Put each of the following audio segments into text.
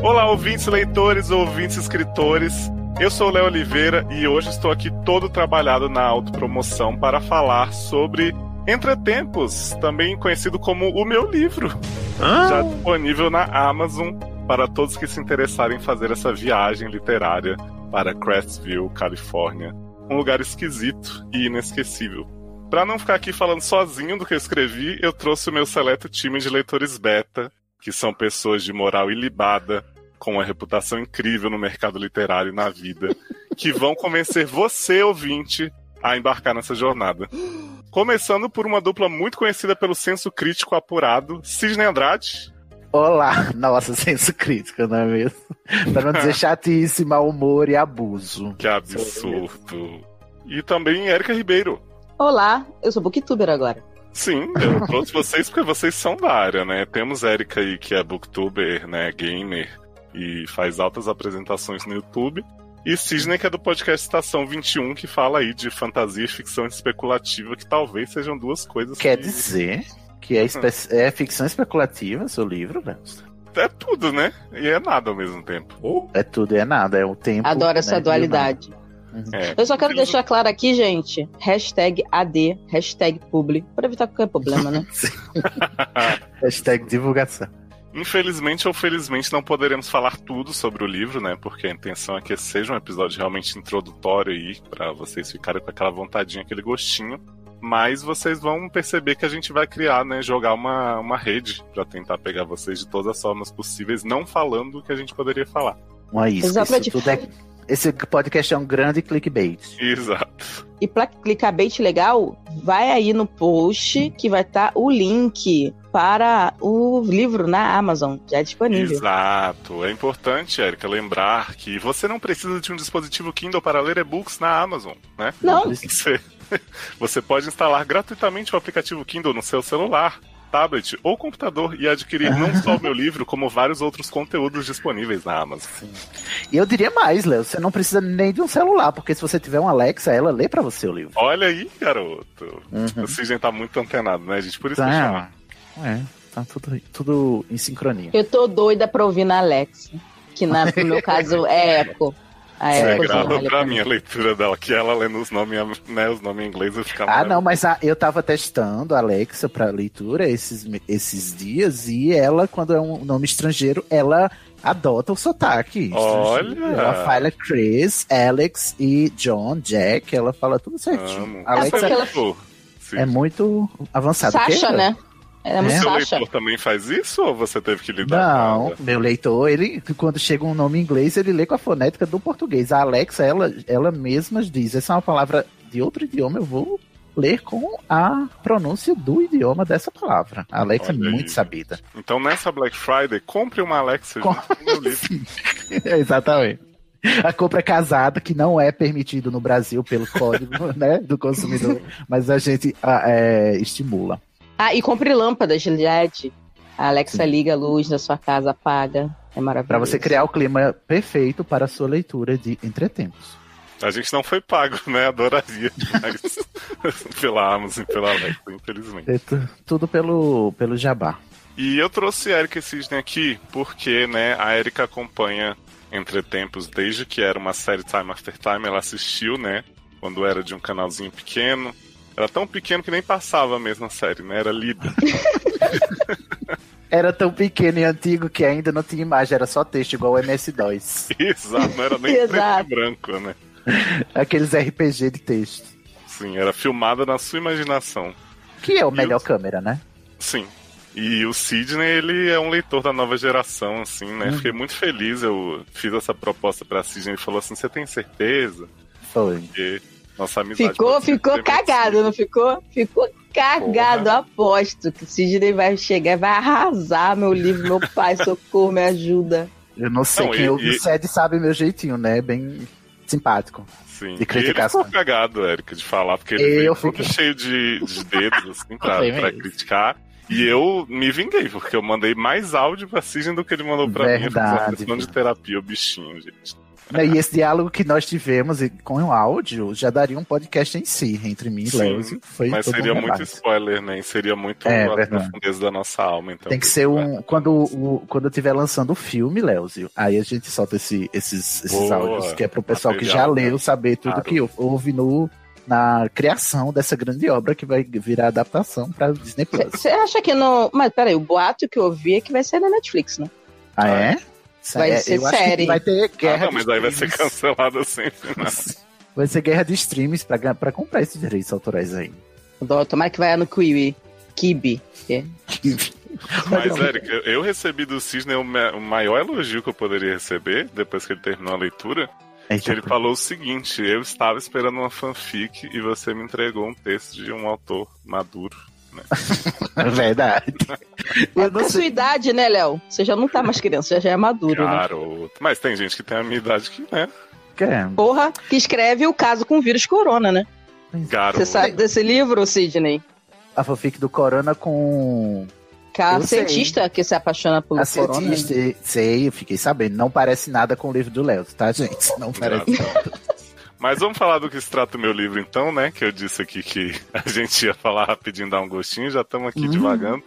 Olá, ouvintes leitores, ouvintes escritores. Eu sou o Léo Oliveira e hoje estou aqui todo trabalhado na autopromoção para falar sobre Entretempos, também conhecido como o meu livro. Ah. Já disponível na Amazon para todos que se interessarem em fazer essa viagem literária para Crestville, Califórnia. Um lugar esquisito e inesquecível. Para não ficar aqui falando sozinho do que eu escrevi, eu trouxe o meu seleto time de leitores beta, que são pessoas de moral ilibada, com uma reputação incrível no mercado literário e na vida, que vão convencer você, ouvinte, a embarcar nessa jornada. Começando por uma dupla muito conhecida pelo senso crítico apurado, Sidney Andrade. Olá, nossa, senso crítico, não é mesmo? Pra não dizer chatice, mau humor e abuso. Que absurdo. E também Érica Ribeiro. Olá, eu sou booktuber agora. Sim, eu trouxe vocês porque vocês são da área, né? Temos Érica aí, que é booktuber, né? Gamer, e faz altas apresentações no YouTube. E Sidney, que é do podcast Estação 21, que fala aí de fantasia e ficção especulativa, que talvez sejam duas coisas Quer que... dizer que é, espe- é ficção especulativa seu livro, né? É tudo, né? E é nada ao mesmo tempo. É tudo e é nada, é o tempo. Adoro né, essa de dualidade. nada. É. Eu só quero deixar claro aqui, gente, hashtag AD, hashtag publi, para evitar qualquer problema, né? Hashtag divulgação. Infelizmente ou felizmente não poderemos falar tudo sobre o livro, né? Porque a intenção é que esse seja um episódio realmente introdutório aí, pra vocês ficarem com aquela vontadinha, aquele gostinho. Mas vocês vão perceber que a gente vai criar, né? Jogar uma, uma rede pra tentar pegar vocês de todas as formas possíveis, não falando o que a gente poderia falar. É isso. Exatamente. Isso tudo é... Esse podcast é um grande clickbait. Exato. E pra clicar bait legal, vai aí no post que vai estar o link para o livro na Amazon, já disponível. Exato. É importante, Erika, lembrar que você não precisa de um dispositivo Kindle para ler e-books na Amazon, né? Não, Você, você pode instalar gratuitamente o aplicativo Kindle no seu celular, tablet ou computador e adquirir não só o meu livro, como vários outros conteúdos disponíveis na Amazon. E eu diria mais, Léo, você não precisa nem de um celular, porque se você tiver um Alexa, ela lê pra você o livro. Olha aí, garoto. Uhum. O Sidney tá muito antenado, né, gente? Por isso que eu chamo. Tá, é, tá tudo, tudo em sincronia. eu tô doida pra ouvir na Alexa, que na, no meu caso é Echo. A É, Echo grava pra mim. mim a leitura dela, que ela lendo os nomes, né, os nomes em inglês eu ficava... Ah, não, mas a- eu tava testando a Alexa pra leitura esses, esses dias e ela, quando é um nome estrangeiro, ela adota o sotaque. Olha! estrangeiro. Ela fala Chris, Alex e John, Jack, ela fala tudo certinho. Amo. A Alexa porque ela- Sid, é muito avançada. Sasha, né? É muito seu leitor também faz isso ou você teve que lidar Não, com meu leitor, ele quando chega um nome em inglês, ele lê com a fonética do português. A Alexa, ela, ela mesma diz, essa é uma palavra de outro idioma, eu vou ler com a pronúncia do idioma dessa palavra. A Alexa Olha é aí. muito sabida. Então nessa Black Friday, compre uma Alexa Com- junto com o meu livro. Exatamente. A compra casada, que não é permitido no Brasil pelo código né, do consumidor, mas a gente ah, é, estimula. Ah, e compre lâmpadas de LED. A Alexa liga a luz da sua casa, apaga. É maravilhoso. Para você criar o clima perfeito para a sua leitura de entretempos. A gente não foi pago, né? Adoraria demais pela Amazon e pela Alexa, infelizmente. É tu- Tudo pelo, pelo jabá. E eu trouxe a Erika Cisne aqui porque, né, a Erika acompanha Entretempos desde que era uma série Time After Time. Ela assistiu, né, quando era de um canalzinho pequeno. Era tão pequeno que nem passava mesmo a série, né? Era lida. Era tão pequeno e antigo que ainda não tinha imagem, era só texto, igual o MS-DOS. Exato, não era nem preto e branco, né? Aqueles RPG de texto. Sim, era filmada na sua imaginação. Que é o E melhor o- câmera, né? Sim. E o Sidney, ele é um leitor da nova geração, assim, né? Fiquei muito feliz. Eu fiz essa proposta pra Sidney. Ele falou assim: Você tem certeza? Foi. Porque nossa amizade. Ficou, ficou cagado, não ficou? Ficou cagado, Porra. aposto. Que Sidney vai chegar e vai arrasar meu livro, meu pai, socorro, me ajuda. Eu não sei Não, quem e- ouve e- o SED sabe meu jeitinho, né? Bem simpático. Sim. De E ele criticação. ficou cagado, Érica, de falar, porque ele Eu veio fiquei- cheio de, de dedos, assim, pra, pra mesmo. criticar. E eu me vinguei, porque eu mandei mais áudio pra Sidney do que ele mandou pra mim. Eu fiz uma Verdade, sessão de terapia, o bichinho, gente. Né, e esse diálogo que nós tivemos com o áudio já daria um podcast em si, entre mim e Léo. Foi mas seria um muito spoiler, né? Seria muito é, a profundeza da nossa alma. Então, Tem que ser um. Quando, o, quando eu estiver lançando o filme, Léozio, aí a gente solta esse, esses, esses Boa, áudios, que é pro pessoal material, que já leu né? saber tudo claro. que houve no, na criação dessa grande obra que vai virar adaptação para Disney Plus. Você acha que no. Mas peraí, o boato que eu ouvi é que vai ser na Netflix, né? Ah, é? Vai ser eu série. vai ter guerra. Ah, não, mas aí vai ser cancelado sempre, né? Vai ser guerra de streams pra, pra comprar esses direitos autorais aí. Tomara que vai no Kiwi. Kibi. É. Mas, Eric, eu recebi do Cisne o maior elogio que eu poderia receber depois que ele terminou a leitura. É que ele falou o seguinte: eu estava esperando uma fanfic e você me entregou um texto de um autor maduro. Né? Verdade. É com a sua idade, né, Léo? Você já não tá mais criança, já, já é maduro. Né? Claro. Né? Mas tem gente que tem a minha idade que, né? Porra, que escreve o caso com o vírus corona, né? Garoto. Você sabe desse livro, Sidney? A fanfic do Corona com a cientista sei. que se apaixona pelo a corona. Cientista, sei, eu fiquei sabendo. Não parece nada com o livro do Léo, tá, gente? Não parece nada. Mas vamos falar do que se trata o meu livro, então, né? Que eu disse aqui que a gente ia falar rapidinho, dar um gostinho, já estamos aqui hum. devagando.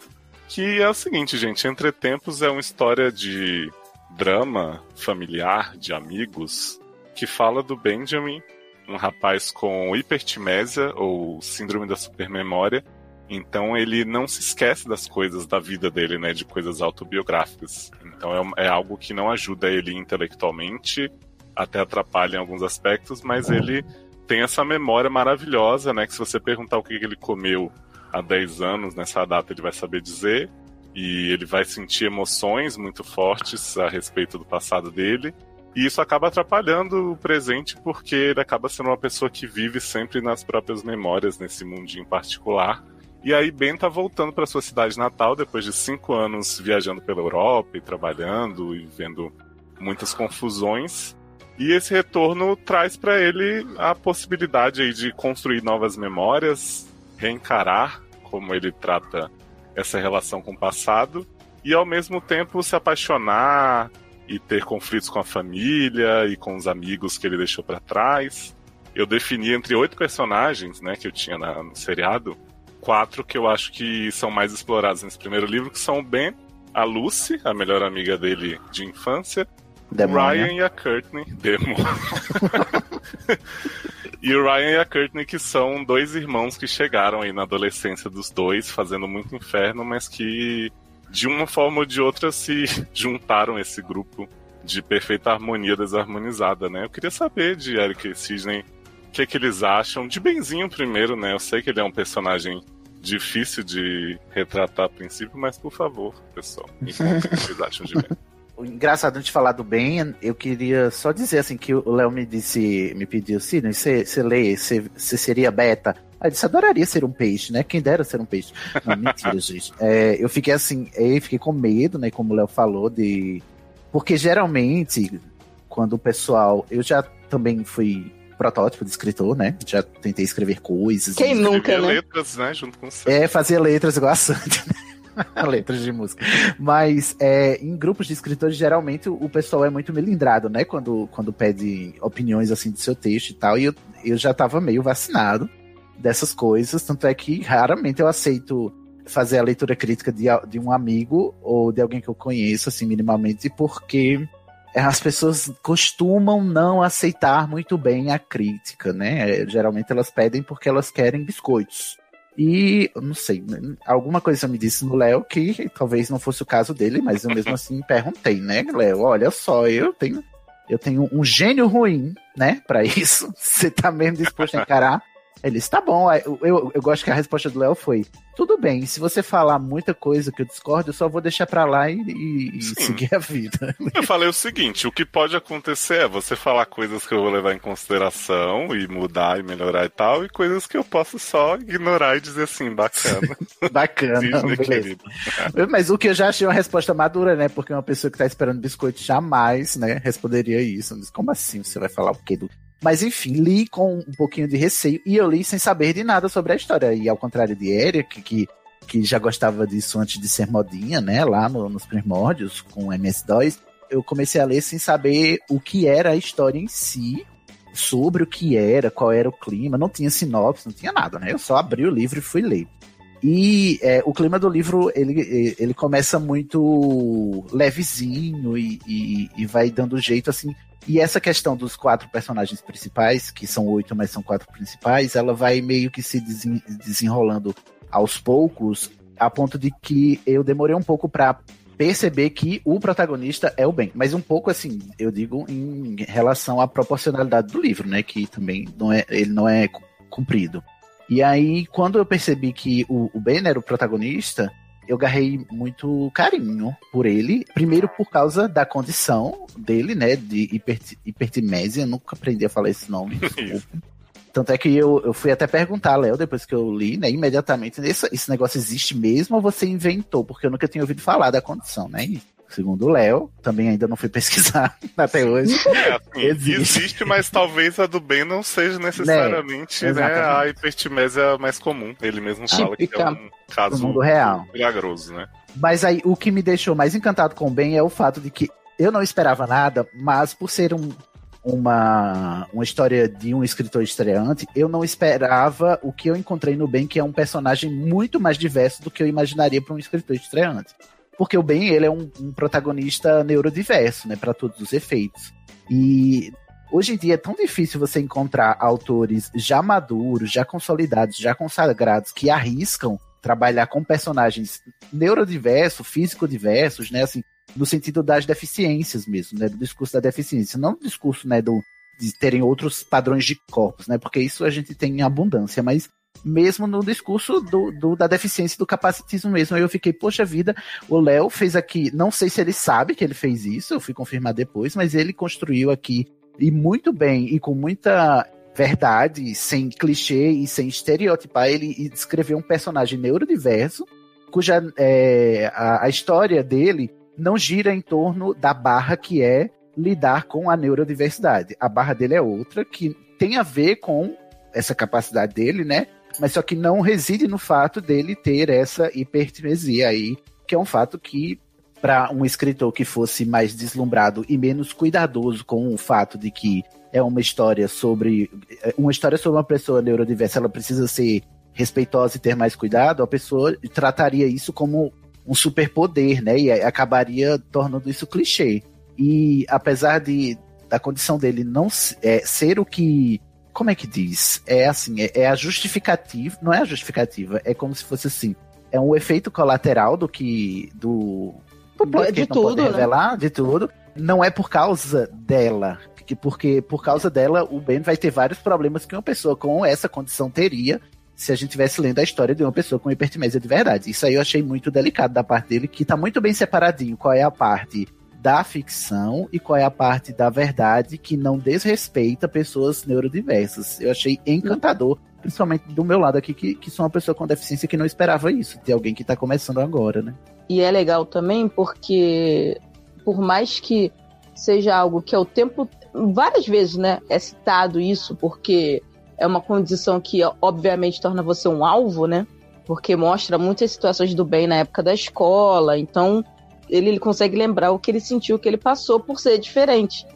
Que é o seguinte, gente: Entre Tempos é uma história de drama familiar, de amigos, que fala do Benjamin, um rapaz com hipertimésia ou síndrome da supermemória, então ele não se esquece das coisas da vida dele, né? De coisas autobiográficas. Então é, é algo que não ajuda ele intelectualmente, até atrapalha em alguns aspectos, mas ele tem essa memória maravilhosa, né? Que se você perguntar o que ele comeu há 10 anos, nessa data ele vai saber dizer. E ele vai sentir emoções muito fortes a respeito do passado dele. E isso acaba atrapalhando o presente porque ele acaba sendo uma pessoa que vive sempre nas próprias memórias nesse mundinho particular. E aí Ben tá voltando para sua cidade natal depois de cinco anos viajando pela Europa e trabalhando e vendo muitas confusões. E esse retorno traz para ele a possibilidade aí de construir novas memórias, reencarar como ele trata essa relação com o passado e ao mesmo tempo se apaixonar e ter conflitos com a família e com os amigos que ele deixou para trás. Eu defini entre oito personagens, né, que eu tinha na, no seriado, quatro que eu acho que são mais explorados nesse primeiro livro, que são o Ben, a Lucy, a melhor amiga dele de infância, Demônia. o Ryan e a Courtney. Demônio. e o Ryan e a Courtney, que são dois irmãos que chegaram aí na adolescência dos dois, fazendo muito inferno, mas que de uma forma ou de outra se juntaram esse grupo de perfeita harmonia desarmonizada, né? Eu queria saber de Eric Sidney o que, é que eles acham. De Benzinho primeiro, né? Eu sei que ele é um personagem difícil de retratar a princípio, mas por favor, pessoal, o que vocês acham de Ben. Engraçado de falar do Ben, eu queria só dizer assim que o Léo me disse, me pediu, Sidney, você lê, você seria beta? Aí eu disse, adoraria ser um peixe, né? Quem dera ser um peixe. Não, mentira, gente. É, eu fiquei assim, eu fiquei com medo, né? Como o Léo falou, de. Porque geralmente, quando o pessoal. Eu já também fui protótipo de escritor, né? Já tentei escrever coisas. Quem nunca, né? letras, né? Junto com você. É, fazer letras igual a Sandy, né? letras de música. Mas é, em grupos de escritores, geralmente o pessoal é muito melindrado, né? Quando, quando pede opiniões assim do seu texto e tal. E eu, eu já tava meio vacinado dessas coisas. Tanto é que raramente eu aceito fazer a leitura crítica de, de um amigo ou de alguém que eu conheço, assim, minimamente, porque as pessoas costumam não aceitar muito bem a crítica, né? Geralmente elas pedem porque elas querem biscoitos. E, não sei, alguma coisa me disse no Léo que talvez não fosse o caso dele, mas eu mesmo assim perguntei, né, Léo? Olha só, eu tenho, eu tenho um gênio ruim, né, para isso. Você tá mesmo disposto a encarar? Ele está bom. Eu, eu, eu, gosto que a resposta do Léo foi: tudo bem, se você falar muita coisa que eu discordo, eu só vou deixar pra lá e, e, e seguir a vida. Eu falei o seguinte: o que pode acontecer é você falar coisas que eu vou levar em consideração e mudar e melhorar e tal, e coisas que eu posso só ignorar e dizer assim, bacana. bacana. Mas o que eu já achei uma resposta madura, né? Porque uma pessoa que tá esperando biscoito jamais, né, responderia isso. Como assim? Você vai falar o quê do mas enfim, li com um pouquinho de receio e eu li sem saber de nada sobre a história. E ao contrário de Eric, que, que já gostava disso antes de ser modinha, né? Lá no, nos primórdios com MS2, eu comecei a ler sem saber o que era a história em si, sobre o que era, qual era o clima, não tinha sinopse, não tinha nada, né? Eu só abri o livro e fui ler. E é, o clima do livro, ele, ele começa muito levezinho e, e, e, vai dando jeito, assim. E essa questão dos quatro personagens principais, que são oito, mas são quatro principais, ela vai meio que se desenrolando aos poucos, a ponto de que eu demorei um pouco para perceber que o protagonista é o bem. Mas um pouco assim, eu digo em relação à proporcionalidade do livro, né? Que também não é, ele não é cumprido. E aí, quando eu percebi que o, o Ben era o protagonista, eu garrei muito carinho por ele. Primeiro por causa da condição dele, né? De hipert hipertimésia. Eu nunca aprendi a falar esse nome. Tanto é que eu, eu fui até perguntar a Léo, depois que eu li, né? Imediatamente, esse, esse negócio existe mesmo ou você inventou? Porque eu nunca tinha ouvido falar da condição, né? Segundo o Léo, também ainda não fui pesquisar até hoje. É, assim, existe. existe. mas talvez a do bem não seja necessariamente né, né a hipertimésia mais comum. Ele mesmo fala que é um caso mundo real. milagroso, né? Mas aí o que me deixou mais encantado com o Ben é o fato de que eu não esperava nada, mas por ser um, uma, uma história de um escritor estreante, eu não esperava o que eu encontrei no Ben, que é um personagem muito mais diverso do que eu imaginaria para um escritor estreante porque o Ben ele é um, um protagonista neurodiverso, né, para todos os efeitos. E hoje em dia é tão difícil você encontrar autores já maduros, já consolidados, já consagrados que arriscam trabalhar com personagens neurodiversos, físico-diversos, né, assim, no sentido das deficiências mesmo, né, do discurso da deficiência, não do discurso, né, do de terem outros padrões de corpos, né, porque isso a gente tem em abundância, mas mesmo no discurso do, do, da deficiência do capacitismo mesmo. Aí eu fiquei, poxa vida, o Léo fez aqui, não sei se ele sabe que ele fez isso, eu fui confirmar depois, mas ele construiu aqui, e muito bem, e com muita verdade, sem clichê e sem estereotipar, ele descreveu um personagem neurodiverso, cuja é, a, a história dele não gira em torno da barra que é lidar com a neurodiversidade. A barra dele é outra, que tem a ver com essa capacidade dele, né? Mas só que não reside no fato dele ter essa hipertimesia aí, que é um fato que para um escritor que fosse mais deslumbrado e menos cuidadoso com o fato de que é uma história sobre uma história sobre uma pessoa neurodiversa, ela precisa ser respeitosa e ter mais cuidado, a pessoa trataria isso como um superpoder, né? E acabaria tornando isso clichê. E apesar de da condição dele não é, ser o que como é que diz? É assim, é, é, a justificativa, não é a justificativa, é como se fosse assim, é um efeito colateral do que do, do de tudo, né? revelar, de tudo. Não é por causa dela, que porque por causa dela o Ben vai ter vários problemas que uma pessoa com essa condição teria se a gente tivesse lendo a história de uma pessoa com hipertimésia de verdade. Isso aí eu achei muito delicado da parte dele, que tá muito bem separadinho qual é a parte da ficção e qual é a parte da verdade que não desrespeita pessoas neurodiversas. Eu achei encantador, principalmente do meu lado aqui, que, que sou uma pessoa com deficiência que não esperava isso, de alguém que está começando agora, né? E é legal também porque, por mais que seja algo que é o tempo. Várias vezes, né? É citado isso, porque é uma condição que, obviamente, torna você um alvo, né? Porque mostra muitas situações do bem na época da escola. Então, ele, ele consegue lembrar o que ele sentiu, o que ele passou por ser diferente.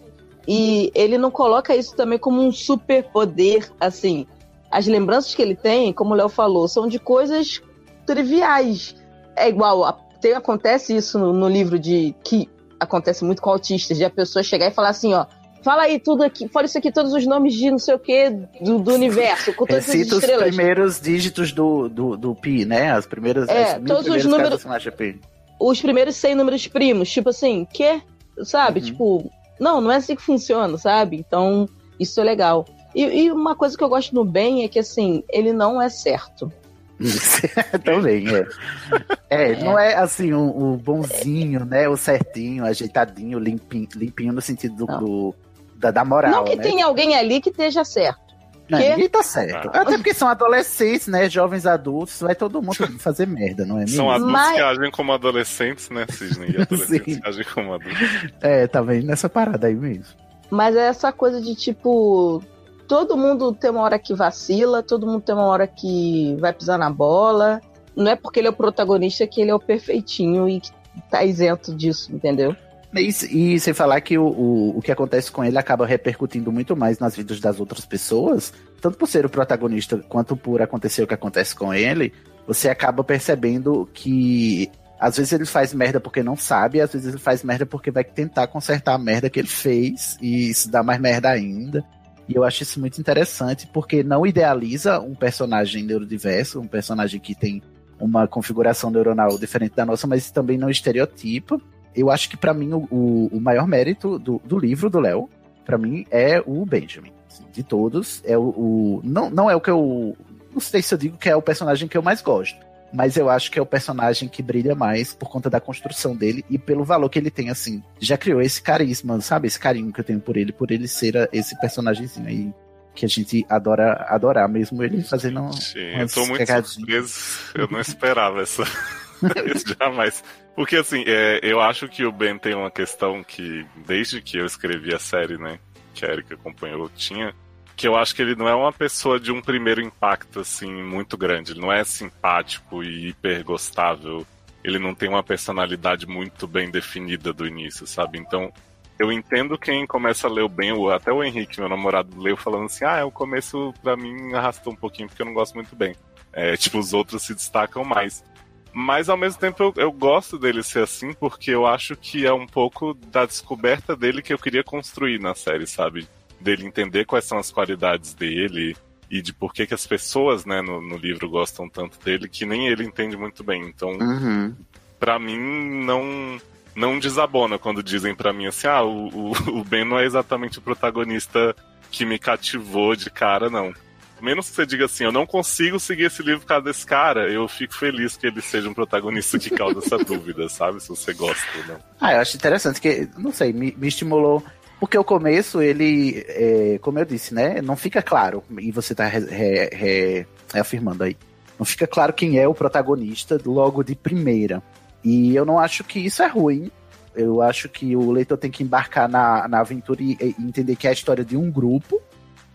E ele não coloca isso também como um superpoder, assim. As lembranças que ele tem, como o Léo falou, são de coisas triviais. É igual, tem, acontece isso no, no, livro de que acontece muito com autistas, de a pessoa chegar e falar assim, ó, fala aí tudo aqui, fala isso aqui, todos os nomes de não sei o que do, do universo, com todas Recita as estrelas. os primeiros dígitos do, do, do pi, né? As primeiras, é, as todos os números os primeiros 100 números primos, tipo assim, que? Sabe? Uhum. Tipo, não, não é assim que funciona, sabe? Então, isso é legal. E, e, uma coisa que eu gosto no Ben é que, assim, ele não é certo. Também, é. é. É, não é assim o, o bonzinho, né? O certinho, ajeitadinho, limpinho, limpinho no sentido do, do da, da, moral. Não que né? tenha alguém ali que esteja certo. Não, ninguém tá certo. Ah. Até porque são adolescentes, né? Jovens adultos, vai todo mundo fazer merda, não é mesmo? São adultos Mas... que agem como adolescentes, né, Cisne? E adolescentes que agem como adultos. É, tá vendo nessa parada aí mesmo. Mas é essa coisa de tipo. Todo mundo tem uma hora que vacila, todo mundo tem uma hora que vai pisar na bola. Não é porque ele é o protagonista que ele é o perfeitinho e que tá isento disso, entendeu? E, e sem falar que o, o, o que acontece com ele acaba repercutindo muito mais nas vidas das outras pessoas, tanto por ser o protagonista quanto por acontecer o que acontece com ele, você acaba percebendo que às vezes ele faz merda porque não sabe, às vezes ele faz merda porque vai tentar consertar a merda que ele fez e se dá mais merda ainda. E eu acho isso muito interessante porque não idealiza um personagem neurodiverso, um personagem que tem uma configuração neuronal diferente da nossa, mas também não estereotipa. Eu acho que para mim o, o, maior mérito do, do livro do Léo, para mim, é o Benjamin. Assim, de todos, é o, o, não, não é o que eu. Não sei se eu digo que é o personagem que eu mais gosto mas eu acho que é o personagem que brilha mais por conta da construção dele e pelo valor que ele tem, assim. Já criou esse carisma, sabe? Esse carinho que eu tenho por ele, por ele ser esse personagemzinho aí que a gente adora adorar, mesmo ele fazendo. Sim, eu tô muito surpreso. Eu não esperava essa. Isso jamais. Porque, assim, é, eu acho que o Ben tem uma questão que, desde que eu escrevi a série, né, que a Erika acompanhou, tinha, que eu acho que ele não é uma pessoa de um primeiro impacto assim muito grande. Ele não é simpático e hiper gostável. Ele não tem uma personalidade muito bem definida do início, sabe? Então, eu entendo quem começa a ler o bem, até o Henrique, meu namorado, leu falando assim: ah, o começo pra mim arrastou um pouquinho porque eu não gosto muito bem. É, tipo, os outros se destacam mais. Mas ao mesmo tempo eu, eu, gosto dele ser assim porque eu acho que é um pouco da descoberta dele que eu queria construir na série, sabe? dele entender quais são as qualidades dele e de por que, que as pessoas né, no, no livro gostam tanto dele que nem ele entende muito bem. Então, uhum. para mim, não não desabona quando dizem para mim assim: ah, o, o, o Ben não é exatamente o protagonista que me cativou de cara, não. Menos que você diga assim, eu não consigo seguir esse livro por causa desse cara, eu fico feliz que ele seja um protagonista que causa essa dúvida, sabe? Se você gosta ou não. Ah, eu acho interessante, que, não sei, me, me estimulou porque o começo, ele, é, como eu disse, né? Não fica claro, e você tá re, re, reafirmando aí. Não fica claro quem é o protagonista logo de primeira. E eu não acho que isso é ruim. Eu acho que o leitor tem que embarcar na, na aventura e, e entender que é a história de um grupo.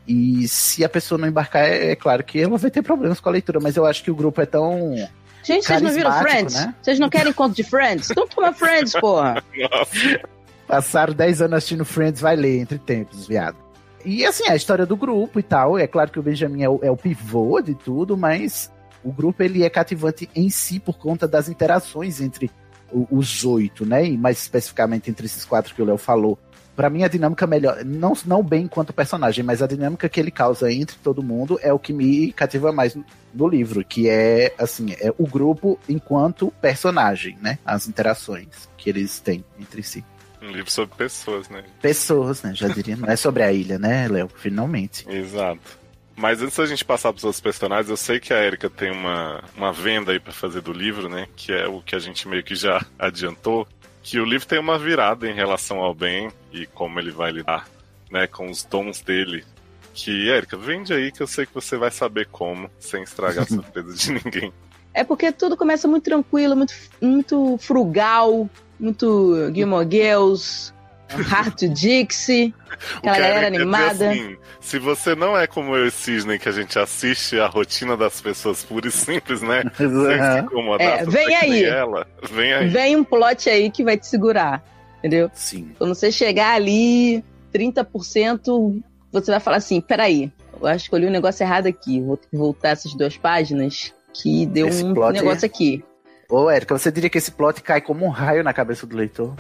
E se a pessoa não embarcar, é, é, claro que ela vai ter problemas com a leitura, mas eu acho que o grupo é tão. Gente, vocês não viram Friends? Né? Vocês não querem conto de Friends? Então toma Friends, porra! Passaram 10 anos assistindo Friends, vai ler entre tempos, viado. E assim, a história do grupo e tal. É claro que o Benjamin é o, é o pivô de tudo, mas o grupo ele é cativante em si por conta das interações entre o, os oito, né? E mais especificamente entre esses quatro que o Léo falou. Para mim, a dinâmica melhor, não, não bem enquanto personagem, mas a dinâmica que ele causa entre todo mundo é o que me cativa mais no, no livro, que é assim, é o grupo enquanto personagem, né? As interações que eles têm entre si. Um livro sobre pessoas, né? Pessoas, né? Já diria. Não é sobre a ilha, né, Léo? Finalmente. Exato. Mas antes da gente passar para os outros personagens, eu sei que a Erika tem uma, uma venda aí para fazer do livro, né? Que é o que a gente meio que já adiantou. Que o livro tem uma virada em relação ao bem e como ele vai lidar né, com os dons dele. Que, Erika, vende aí que eu sei que você vai saber como, sem estragar a surpresa de ninguém. É porque tudo começa muito tranquilo, muito, muito frugal, muito Gilmore Girls, Heart Dixie, aquela galera animada. Assim, se você não é como eu e Cisne, que a gente assiste a rotina das pessoas pura e simples, né? Sem se incomodar. É, vem aí. Ela, vem aí. Vem um plot aí que vai te segurar. Entendeu? Sim. Quando você chegar ali, 30%, você vai falar assim: peraí, eu acho que eu li um negócio errado aqui. Vou voltar essas duas páginas que deu Esse um negócio é... aqui. Ô, Érica, você diria que esse plot cai como um raio na cabeça do leitor?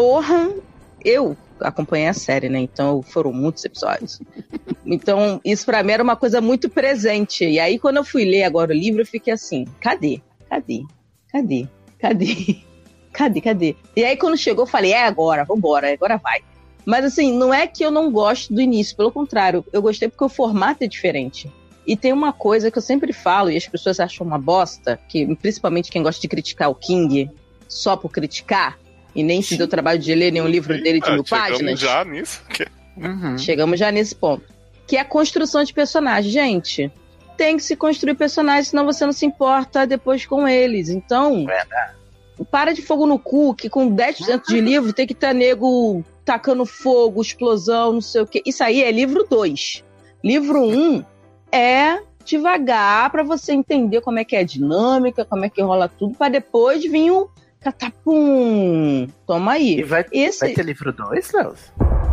Porra, eu acompanhei a série, né? Então foram muitos episódios. Então, isso para mim era uma coisa muito presente. E aí, quando eu fui ler agora o livro, eu fiquei assim: cadê? Cadê? Cadê? Cadê? Cadê? Cadê? E aí, quando chegou, eu falei: é agora, vambora, agora vai. Mas assim, não é que eu não gosto do início, pelo contrário, eu gostei porque o formato é diferente. E tem uma coisa que eu sempre falo, e as pessoas acham uma bosta, que principalmente quem gosta de criticar o King só por criticar, e nem se deu trabalho de ler nenhum livro dele de ah, mil páginas. já nisso. Uhum. Chegamos já nesse ponto. Que é a construção de personagens. Gente, tem que se construir personagens, senão você não se importa depois com eles. Então, para de fogo no cu, que com 10% de livro tem que estar nego tacando fogo, explosão, não sei o quê. Isso aí é livro 2. Livro 1 um, é devagar para você entender como é que é a dinâmica, como é que rola tudo, para depois vir o Catapum! Toma aí. E vai, Esse, vai ter livro 2, Léo?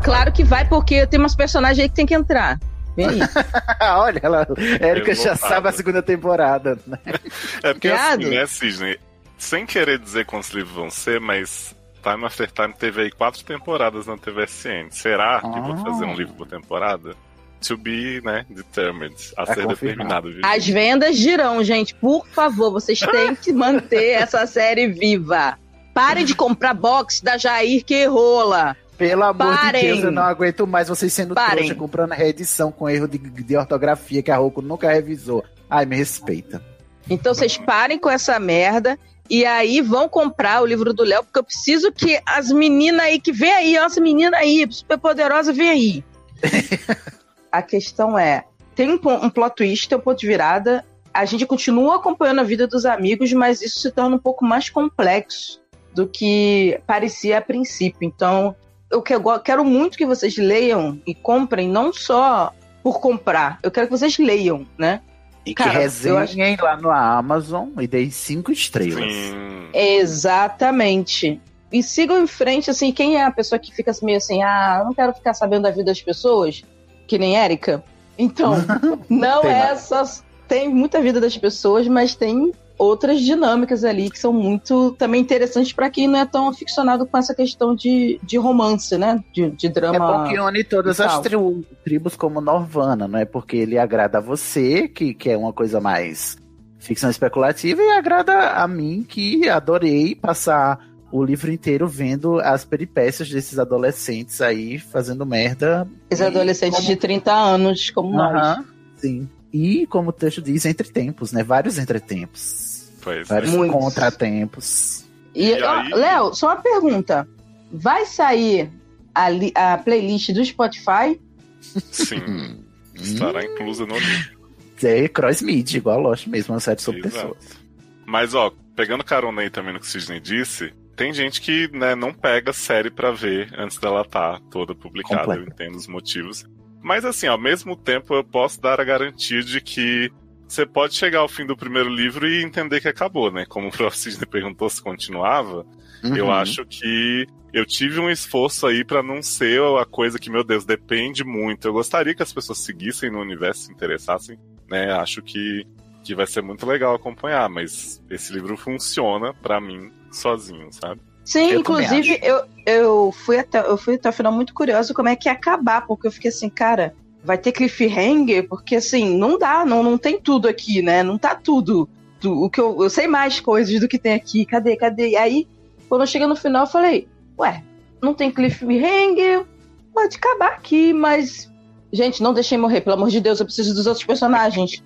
claro que vai, porque tem umas personagens aí que tem que entrar. Vem aí. Olha, ela, Érica já sabe a segunda temporada. Né? É porque assim, né, Cisne? Sem querer dizer quantos livros vão ser, mas Time After Time teve aí quatro temporadas na TVSN. Será que vou Ah. fazer um livro por temporada? To be, né, determined. A Tá ser confirmado. determinado. viu? As vendas dirão, gente. Por favor, vocês têm que manter essa série viva. Parem de comprar box da Jair que rola. Pelo amor Parem. de Deus, eu não aguento mais vocês sendo Parem. trouxa, comprando reedição com erro de, de ortografia que a Roku nunca revisou. Ai, me respeita. Então vocês parem com essa merda. E aí vão comprar o livro do Léo, porque eu preciso que as meninas aí, que vem aí, essa menina aí, super poderosa, vem aí. a questão é: tem um, um plot twist, tem um ponto de virada. A gente continua acompanhando a vida dos amigos, mas isso se torna um pouco mais complexo do que parecia a princípio. Então, eu que- eu quero muito que vocês leiam e comprem, não só por comprar. Eu quero que vocês leiam, né? E Cara, que eu resenhem lá no Amazon e dei cinco estrelas. Sim. Exatamente. E sigam em frente, assim, quem é a pessoa que fica meio assim, ah, eu não quero ficar sabendo da vida das pessoas, que nem Érica. Então, não Tem é essas. Tem muita vida das pessoas, mas tem outras dinâmicas ali que são muito também interessantes para quem não é tão aficionado com essa questão de, de romance, né? De, de É drama. bom que une todas as tribu- tribos como Norvana, não é? Porque ele agrada a você, que, que é uma coisa mais ficção especulativa, e agrada a mim, que adorei passar o livro inteiro vendo as peripécias desses adolescentes aí fazendo merda. Esses adolescentes como- de 30 anos, como nós. Aham, sim. E como o texto diz, entre tempos, né? Vários entretempos. Pois Vários é. Muitos. contratempos. E, E ó? Léo, só uma pergunta. Vai sair a, li- a playlist do Spotify? Sim. Estará inclusa no livro. É cross-mid, igual a Lost mesmo, uma série sobre Exato. pessoas. Mas, ó, pegando carona aí também no que o Sidney disse, tem gente que né, não pega série pra ver antes dela estar toda publicada. Completa. Eu entendo os motivos. Mas, assim, ao mesmo tempo, eu posso dar a garantia de que você pode chegar ao fim do primeiro livro e entender que acabou, né? Como o próprio Sidney perguntou se continuava, eu Uhum. acho que eu tive um esforço aí pra não ser a coisa que, meu Deus, depende muito. Eu gostaria que as pessoas seguissem no universo, se interessassem, né? Acho que, que vai ser muito legal acompanhar, mas esse livro funciona pra mim sozinho, sabe? Sim, Eu inclusive eu, eu, fui até, eu fui até o final muito curiosa como é que ia acabar, porque eu fiquei assim, cara, vai ter cliffhanger? Porque assim, não dá, não, não tem tudo aqui, né? Não tá tudo. Tu- o que eu, eu sei mais coisas do que tem aqui. Cadê? Cadê? E aí, quando eu cheguei no final, eu falei, ué, não tem cliffhanger, pode acabar aqui, mas. Gente, não deixem morrer, pelo amor de Deus, eu preciso dos outros personagens.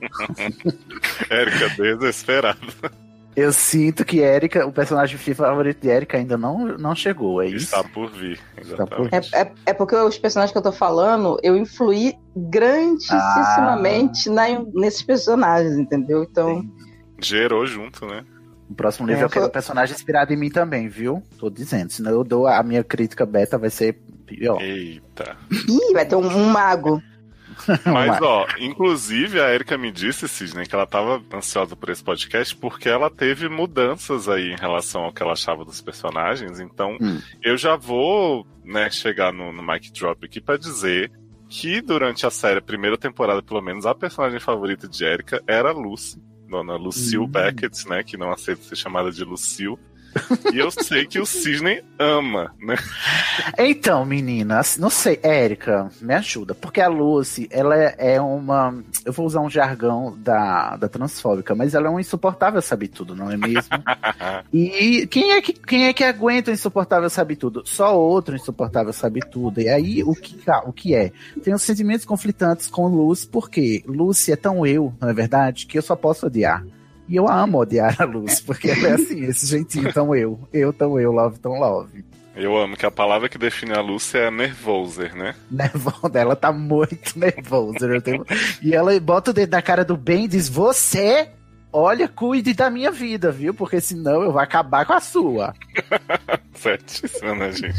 Érica, desesperada. Eu sinto que Erika, o personagem favorito de Erika ainda não, não chegou, é isso? Está por vir. Exatamente. É, é, é porque os personagens que eu tô falando, eu influí grandissimamente na, nesses personagens, entendeu? Então, Gerou junto, né? O próximo livro É, eu quero um personagem inspirado em mim também, viu? Tô dizendo, senão eu dou a minha crítica beta vai ser pior. Eita. ih, vai ter um, um mago. Mas, ó, inclusive a Erika me disse, Sidney, que ela tava ansiosa por esse podcast porque ela teve mudanças aí em relação ao que ela achava dos personagens. Então, Hum. eu já vou, né, chegar no, no mic drop aqui pra dizer que durante a série, a primeira temporada, pelo menos, a personagem favorita de Erika era a Lucy. Dona Lucille Hum. Beckett, né? Que não aceita ser chamada de Lucille. E eu sei que o Sidney ama, né? Então, meninas, não sei, Érica, me ajuda, porque a Lucy, ela é, é uma, eu vou usar um jargão da, da transfóbica, mas ela é um insuportável sabe tudo, não é mesmo? e quem é que quem é que aguenta o insuportável sabe tudo? Só outro insuportável sabe tudo. E aí o que tá, o que é? Tem os sentimentos conflitantes com Lucy, porque Lucy é tão eu, não é verdade, que eu só posso odiar. E eu amo odiar a Lucy, porque ela é assim, esse jeitinho tão eu, eu tão eu, love tão love. Eu amo que a palavra que define a Lucy é nervoser, né? nervosa, ela tá muito nervosa. tenho- E ela bota o dedo na cara do Ben e diz: Você, olha, cuide da minha vida, viu? Porque senão eu vou acabar com a sua. Certíssima, né, gente?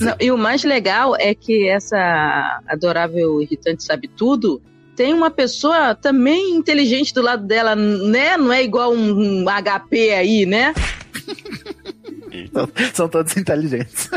Não, e o mais legal é que essa adorável irritante sabe tudo. Tem uma pessoa também inteligente do lado dela, né? Não é igual um, um HP aí, né? São todos inteligentes.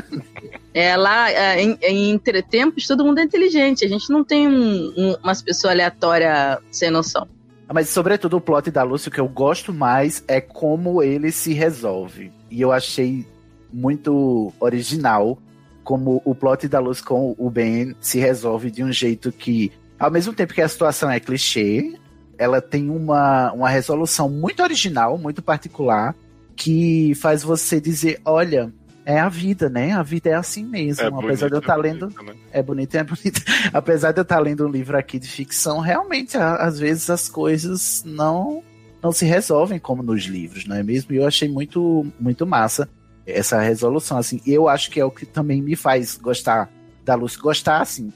É, lá em, em entretempos, todo mundo é inteligente. A gente não tem um, um, umas pessoas aleatórias sem noção. Mas, sobretudo, o plot da Lúcia, o que eu gosto mais é como ele se resolve. E eu achei muito original como o plot da Luz com o Ben se resolve de um jeito que, ao mesmo tempo que a situação é clichê, ela tem uma, uma resolução muito original, muito particular, que faz você dizer, olha, é a vida, né? A vida é assim mesmo. É Apesar bonito, de eu estar tá é lendo. Bonito, né? É bonito é bonito. Apesar de eu estar tá lendo um livro aqui de ficção, realmente, às vezes as coisas não não se resolvem como nos livros, não é mesmo? E eu achei muito, muito massa essa resolução, assim. Eu acho que é o que também me faz gostar da Lucy. Gostar, assim,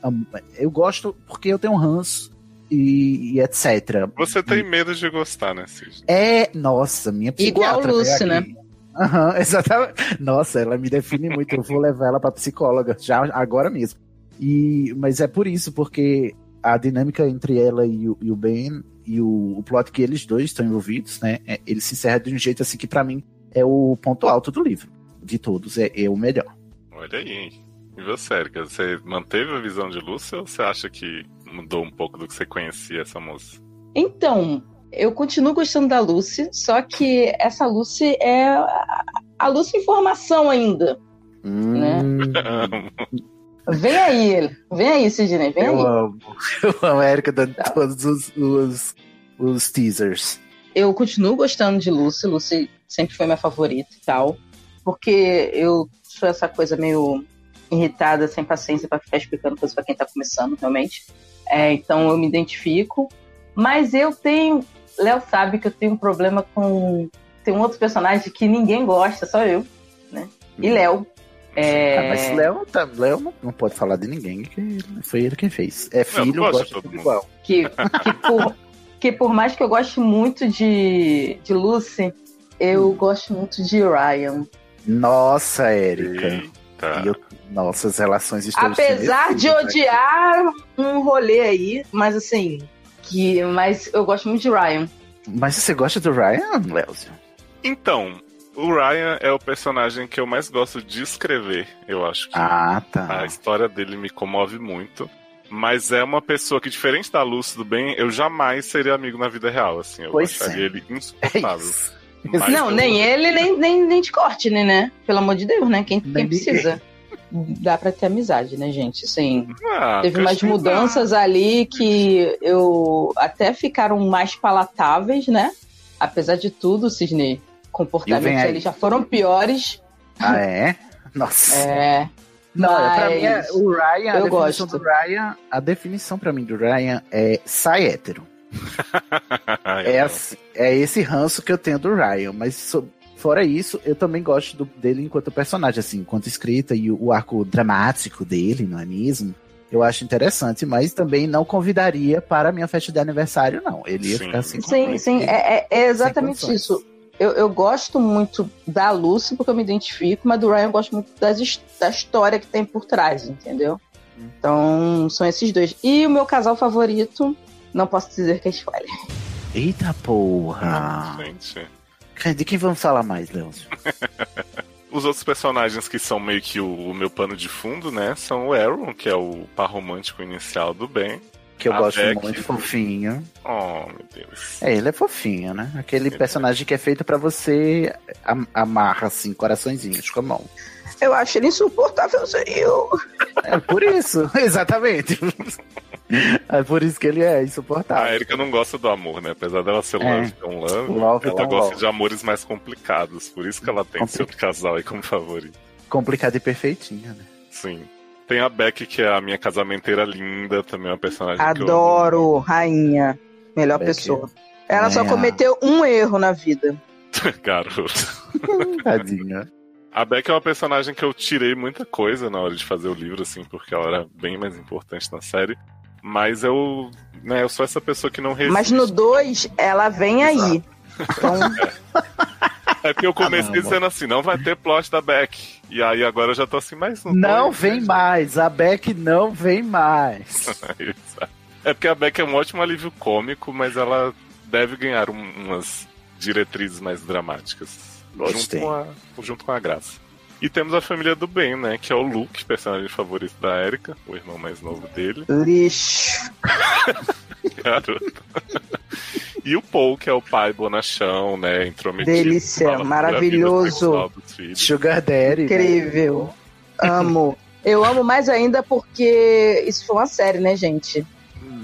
eu gosto porque eu tenho um ranço e, e, etc. Você tem medo de gostar, né, Cid? É, nossa, minha psiquiatra. Igual Lucy, né? Uhum, exatamente. Nossa, ela me define muito. Eu vou levar ela para psicóloga já agora mesmo. E, mas é por isso, porque a dinâmica entre ela e o, e o Ben e o, o, plot que eles dois estão envolvidos, né? É, ele se encerra de um jeito assim que para mim é o ponto alto do livro. De todos, é, é o melhor. Olha aí. E você, Erika, você manteve a visão de Lúcia ou você acha que mudou um pouco do que você conhecia essa moça? Então, eu continuo gostando da Lucy, só que essa Lucy é a Lucy em formação ainda. Hum. Né? vem aí, vem aí, Sidney, vem eu aí. Amo. Eu amo a Erika dando tá. todos os, os, os, teasers. Eu continuo gostando de Lucy, Lucy sempre foi minha favorita e tal, porque eu sou essa coisa meio irritada, sem paciência para ficar explicando coisas para quem tá começando, realmente. É, então eu me identifico. Mas eu tenho Léo sabe que eu tenho um problema com. Tem um outro personagem que ninguém gosta, só eu, né? E hum. Léo. É... Ah, mas Léo, tá, Léo não, pode falar de ninguém, que foi ele quem fez. É filho, não, gosta de igual. Que, que, por, que por mais que eu goste muito de, de Lucy, eu hum. gosto muito de Ryan. Nossa, Érica. Eu, nossas relações estão Apesar de odiar um rolê aí, mas assim, que, mas eu gosto muito de Ryan. Mas você gosta do Ryan, Léozio? Então, o Ryan é o personagem que eu mais gosto de escrever. Eu acho que ah, tá. a história dele me comove muito. Mas é uma pessoa que, diferente da Lúcia do bem, eu jamais seria amigo na vida real. Assim, eu pois acharia é. ele insuportável. É não, nem ele, nem, nem, nem de corte, né, né? Pelo amor de Deus, né? Quem, quem precisa? Dá para ter amizade, né, gente? Assim, ah, teve umas mudanças ali que eu até ficaram mais palatáveis, né? Apesar de tudo, Cisne, comportamentos ali já foram piores. Ah, é? Nossa. É. Não, mas... pra mim, é, o Ryan, a eu definição gosto. do Ryan, a definição para mim do Ryan é sai hétero. é, assim, é esse ranço que eu tenho do Ryan, mas Fora isso, eu também gosto do, dele enquanto personagem, assim, enquanto escrita e o, o arco dramático dele, não é mesmo? Eu acho interessante, mas também não convidaria para a minha festa de aniversário, não. Ele ia sim. ficar assim. Sim, sim, é, é, é exatamente isso. Eu, eu, gosto muito da Lucy porque eu me identifico, mas do Ryan eu gosto muito das, da história que tem por trás, entendeu? Hum. Então, são esses dois. E o meu casal favorito, não posso dizer que é spoiler. Eita porra! Não, gente. De quem vamos falar mais, Leôncio? Os outros personagens que são meio que o, o, meu pano de fundo, né? São o Aaron, que é o par romântico inicial do Ben. Que eu gosto Beck, muito, fofinho. Oh, meu Deus. É, ele é fofinho, né? Aquele ele personagem é. que é feito para você amarra, assim, coraçõezinhos com a mão. Eu acho ele insuportável, senhor. É por isso, exatamente. É por isso que ele é insuportável. A Erika não gosta do amor, né? Apesar dela ser é. um love, love ela gosta love. de amores mais complicados. Por isso que ela tem Compli... seu casal aí como favorito. Complicado e perfeitinho, né? Sim. Tem a Beck, que é a minha casamenteira linda, também é uma personagem Adoro, rainha. Melhor Beck. pessoa. Ela é. só cometeu um erro na vida. Garoto. Tadinha. A Beck é uma personagem que eu tirei muita coisa na hora de fazer o livro, assim, porque ela era bem mais importante na série. Mas eu, né, eu sou essa pessoa que não resiste. Mas no 2, ela vem Exato. aí. Então... É. é porque eu comecei ah, dizendo assim, não vai ter plot da Beck. E aí agora eu já tô assim, mas não. Não vem gente. mais, a Beck não vem mais. é porque a Beck é um ótimo alívio cômico, mas ela deve ganhar um, umas diretrizes mais dramáticas. Junto com, a, junto com a graça. E temos a família do Ben, né? Que é o Luke, personagem favorito da Erika, o irmão mais novo dele. Lixo. Garoto. E o Paul, que é o pai bonachão, né? Intrometido. Delícia, maravilhoso. Sugar Daddy. né? Incrível. Amo. Eu amo mais ainda porque isso foi uma série, né, gente?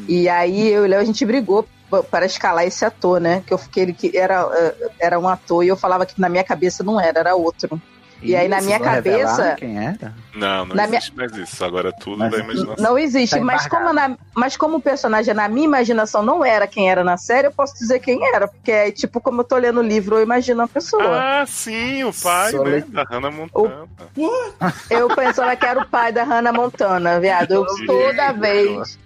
E aí eu e o Léo, a gente brigou para escalar esse ator, né? Que eu fiquei ele que era, eh, era um ator e eu falava que na minha cabeça não era, era outro. E aí, na minha revelar cabeça- Quem era? Não, não Na existe mais isso. Agora é tudo Mas- da imaginação. Não existe, Tá mas, como na- mas como o personagem na minha imaginação não era quem era na série, eu posso dizer quem era. Porque é tipo como eu tô lendo o livro, eu imagino a pessoa. Ah, sim, o pai, né? le- Da Hannah Montana. Eu pensava que era o pai da Hannah Montana, viado. Eu toda vez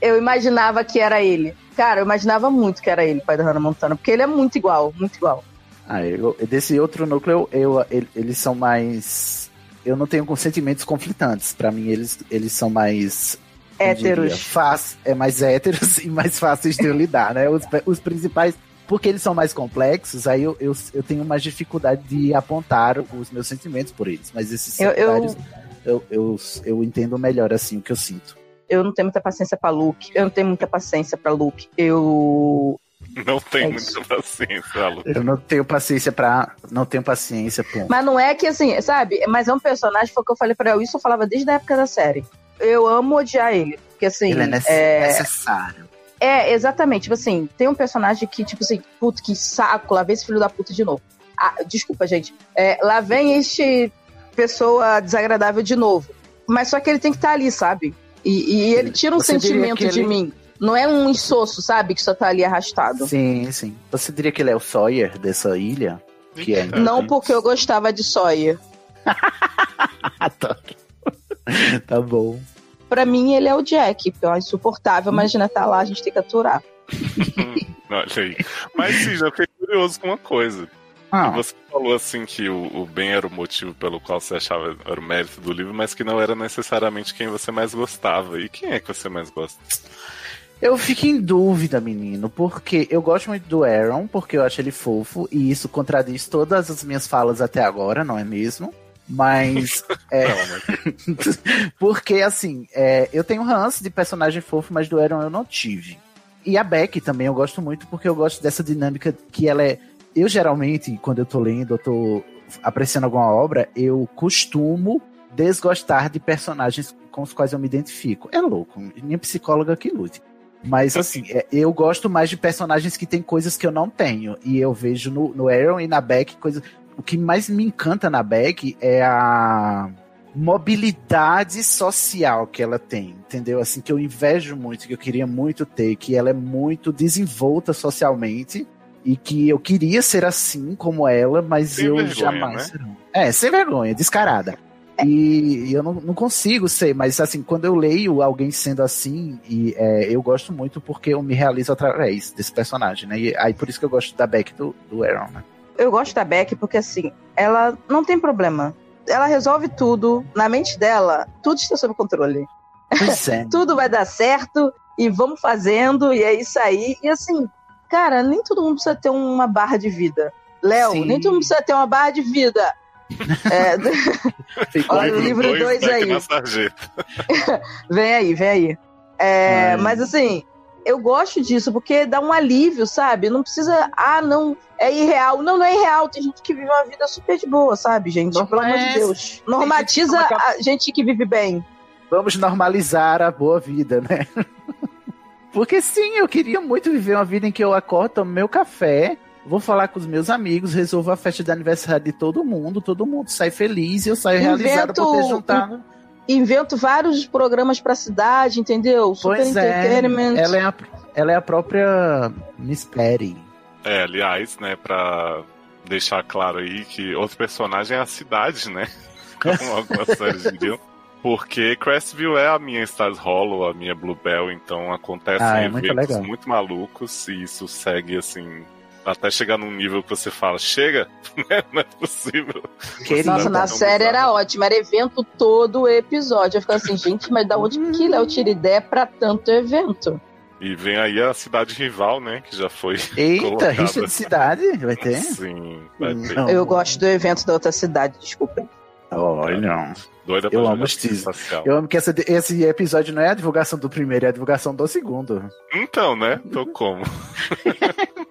eu imaginava que era ele. Cara, eu imaginava muito que era ele, pai da Hannah Montana, porque ele é muito igual, muito igual. Ah, eu, desse outro núcleo, eu, ele- eles são mais. Eu não tenho sentimentos conflitantes. Pra mim, eles, eles são mais. Héteros. fácil- é mais héteros e mais fáceis de eu lidar, né? Os, os principais. Porque eles são mais complexos, aí eu, eu, eu tenho mais dificuldade de apontar os meus sentimentos por eles. Mas esses eu- secundários, eu, eu, eu, entendo melhor, assim, o que eu sinto. Eu não tenho muita paciência pra Luke. Eu não tenho muita paciência pra Luke. Eu. Não tem É muita paciência, Lu. Eu não tenho paciência pra. Não tenho paciência, ponto. Mas não é que assim, sabe? Mas é um personagem, foi o que eu falei pra ela, isso eu falava desde a época da série. Eu amo odiar ele. Porque assim. Ele é, nece- é... necessário. É, exatamente. Tipo assim, tem um personagem que, tipo assim, puto, que saco, lá vem esse filho da puta de novo. Ah, desculpa, gente. É, lá vem este pessoa desagradável de novo. Mas só que ele tem que estar ali, sabe? E, e ele tira um Você sentimento que de ele- mim. Não é um insosso, sabe? Que só tá ali arrastado. Sim, sim. Você diria que ele é o Sawyer dessa ilha? Que é- Não porque eu gostava de Sawyer. Adoro. tá bom. Pra mim, ele é o Jack, que é insuportável, mas né, tá lá, a gente tem que aturar. Olha aí. Mas sim, já fiquei curioso com uma coisa. Ah, Você falou assim que o, o bem era o motivo pelo qual você achava era o mérito do livro, mas que não era necessariamente quem você mais gostava. E quem é que você mais gosta? eu fico em dúvida, menino, porque eu gosto muito do Aaron, porque eu acho ele fofo, e isso contradiz todas as minhas falas até agora, não é mesmo? Mas. é, porque, assim, é, eu tenho ranço de personagem fofo, mas do Aaron eu não tive. E a Beck também eu gosto muito, porque eu gosto dessa dinâmica que ela é. Eu geralmente, quando eu tô lendo, eu tô apreciando alguma obra, eu costumo desgostar de personagens com os quais eu me identifico. É louco, minha psicóloga que lute. Mas assim, é, eu gosto mais de personagens que têm coisas que eu não tenho. E eu vejo no, no Aaron e na Beck coisas. O que mais me encanta na Beck é a mobilidade social que ela tem, entendeu? Assim, que eu invejo muito, que eu queria muito ter, que ela é muito desenvolta socialmente e que eu queria ser assim como ela, mas Sem eu vergonha, jamais né? serão. É, sem vergonha, descarada. E eu não, não consigo ser, mas assim, quando eu leio alguém sendo assim, e é, eu gosto muito porque eu me realizo através desse personagem, né? E aí por isso que eu gosto da Beck do, do Aaron, né? Eu gosto da Beck porque, assim, ela não tem problema. Ela resolve tudo. Na mente dela, tudo está sob controle. Pois é. Tudo vai dar certo e vamos fazendo, e é isso aí. E assim, cara, nem todo mundo precisa ter uma barra de vida. Léo, nem todo mundo precisa ter uma barra de vida. É, Olha o livro dois dois tá aqui aí. na sarjeta. vem aí, vem aí. É, Ai. mas assim, eu gosto disso porque dá um alívio, sabe? Não precisa, ah, não, é irreal. Não, não é irreal. Tem gente que vive uma vida super de boa, sabe, gente? Não Pelo amor de é. Deus. Normatiza gente a gente que vive bem. Vamos normalizar a boa vida, né? Porque sim, eu queria muito viver uma vida em que eu acordo, tomo meu café, vou falar com os meus amigos, resolvo a festa de aniversário de todo mundo, todo mundo sai feliz e eu saio realizado por ter Invento- juntado. Invento vários programas pra cidade, entendeu? Super Pois é, entertainment. ela é, a, ela é a própria Miss Perry. É, aliás, né, pra deixar claro aí que outro personagem é a cidade, né? Como algumas séries diriam. Porque Crestville é a minha Stars Hollow, a minha Bluebell, então acontecem Ah, é muito eventos legal. muito malucos e isso segue assim. Até chegar num nível que você fala, chega, né? não é possível. Nossa, na Não, série era precisava. ótimo, era evento todo o episódio. Eu ficava assim, gente, mas da onde que Léo tira ideia pra tanto evento? E vem aí a cidade rival, né? Que já foi. Eita, rixa de cidade? Vai ter? Sim, vai ter. Não. Eu gosto do evento da outra cidade, desculpa. Olha. Doida Eu amo os teasers. Eu amo que essa- esse episódio não é a divulgação do primeiro, é a divulgação do segundo. Então, né? Tô como.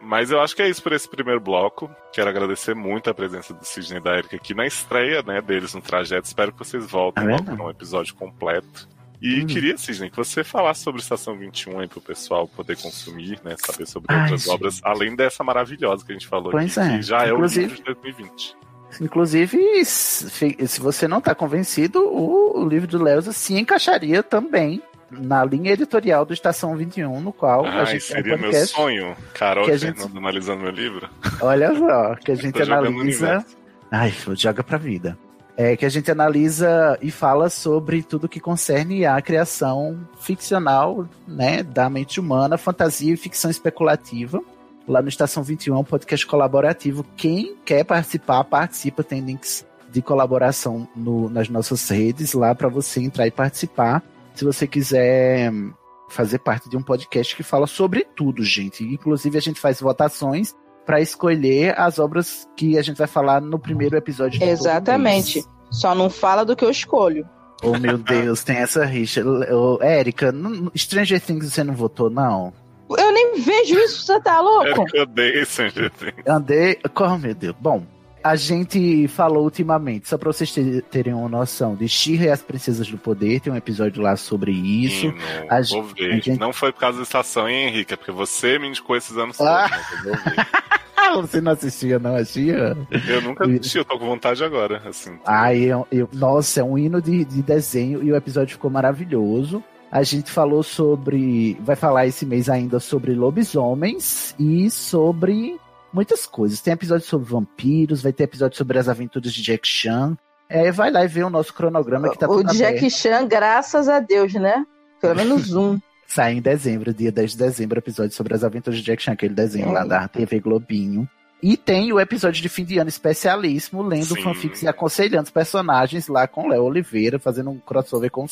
Mas eu acho que é isso por esse primeiro bloco. Quero agradecer muito a presença do Sidney e da Erika aqui na estreia né, deles no trajeto. Espero que vocês voltem É logo para um episódio completo. E Hum. queria, Sidney, que você falasse sobre Estação 21 aí pro pessoal poder consumir, né? Saber sobre Ai, outras gente. obras, além dessa maravilhosa que a gente falou Pois aqui, é. que já é o Inclusive- livro de 2020. Inclusive, se você não tá convencido, o, livro do Leusa se encaixaria também na linha editorial do Estação 21, no qual a Ai, gente tem um seria meu podcast. sonho, Carol que a gente- analisando meu livro. Olha só, que a gente analisa. Ai, joga pra vida. É que a gente analisa e fala sobre tudo que concerne a criação ficcional, né, da mente humana, fantasia e ficção especulativa. Lá no Estação 21 é um podcast colaborativo. Quem quer participar, participa, tem links de colaboração no- nas nossas redes lá para você entrar e participar. Se você quiser hum, fazer parte de um podcast que fala sobre tudo, gente. Inclusive a gente faz votações para escolher as obras que a gente vai falar no primeiro episódio. Exatamente. Só não fala do que eu escolho. Oh, meu Deus, tem essa rixa. Ô, Érica, não- Stranger Things você não votou, não? Eu nem vejo isso, você tá louco? Eu Stranger Things. Andei. Oh, meu Deus. Bom, a gente falou ultimamente, só pra vocês te- terem uma noção, de She-Ra e as Princesas do Poder. Tem um episódio lá sobre isso. Hino, A vou gente- ver. a gente- Não foi por causa da estação, hein, Henrique? É porque você me indicou esses anos Ah. todos. você não assistia, não, a She-Ra? Eu nunca assisti, eu tô com vontade agora, assim. Ai, eu, eu- nossa, é um hino de, de desenho e o episódio ficou maravilhoso. A gente falou sobre. Vai falar esse mês ainda sobre lobisomens e sobre muitas coisas. Tem episódio sobre vampiros, vai ter episódio sobre as aventuras de Jack Chan. É, vai lá e vê o nosso cronograma que tá o Jack aberto. Chan, graças a Deus, né? Pelo menos um. Sai em dezembro, dia 10 de dezembro, episódio sobre as aventuras de Jack Chan, aquele desenho É. lá da TV Globinho. E tem o episódio de fim de ano especialíssimo, lendo Sim. fanfics e aconselhando os personagens lá com Léo Oliveira, fazendo um crossover com o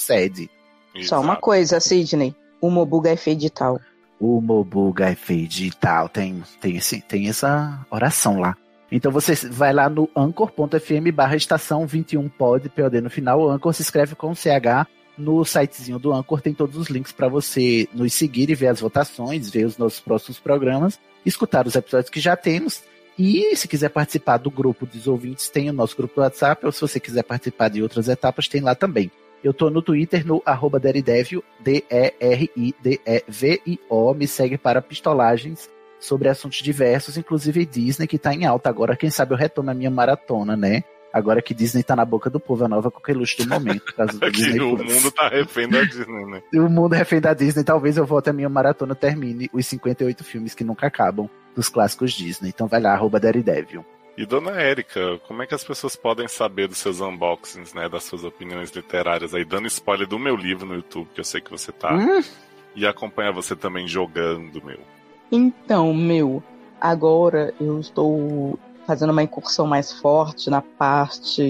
Só uma coisa, Sidney. O Mobuga é feio de tal. O Mobuga Fade e tal, tem, tem, esse, tem essa oração lá. Então você vai lá no anchor.fm barra estação 21 pod, POD no final, o Anchor se escreve com CH, no sitezinho do Anchor tem todos os links para você nos seguir e ver as votações, ver os nossos próximos programas, escutar os episódios que já temos, e se quiser participar do grupo dos ouvintes, tem o nosso grupo do WhatsApp, ou se você quiser participar de outras etapas, tem lá também. Eu tô no Twitter, no arroba Deridevio, D-E-R-I-D-E-V-I-O. Me segue para pistolagens sobre assuntos diversos, inclusive Disney, que tá em alta agora. Quem sabe eu retomo a minha maratona, né? Agora que Disney tá na boca do povo, a nova coqueluche do momento. Do Disney o Plus. mundo tá refém da Disney, né? O mundo é refém da Disney. Talvez eu volte a minha maratona termine os 58 filmes que nunca acabam dos clássicos Disney. Então vai lá, arroba Daredevil. E dona Érica, como é que as pessoas podem saber dos seus unboxings, né? Das suas opiniões literárias aí, dando spoiler do meu livro no YouTube, que eu sei que você tá. Hum, E acompanhar você também jogando, meu. Então, meu, agora eu estou fazendo uma incursão mais forte na parte,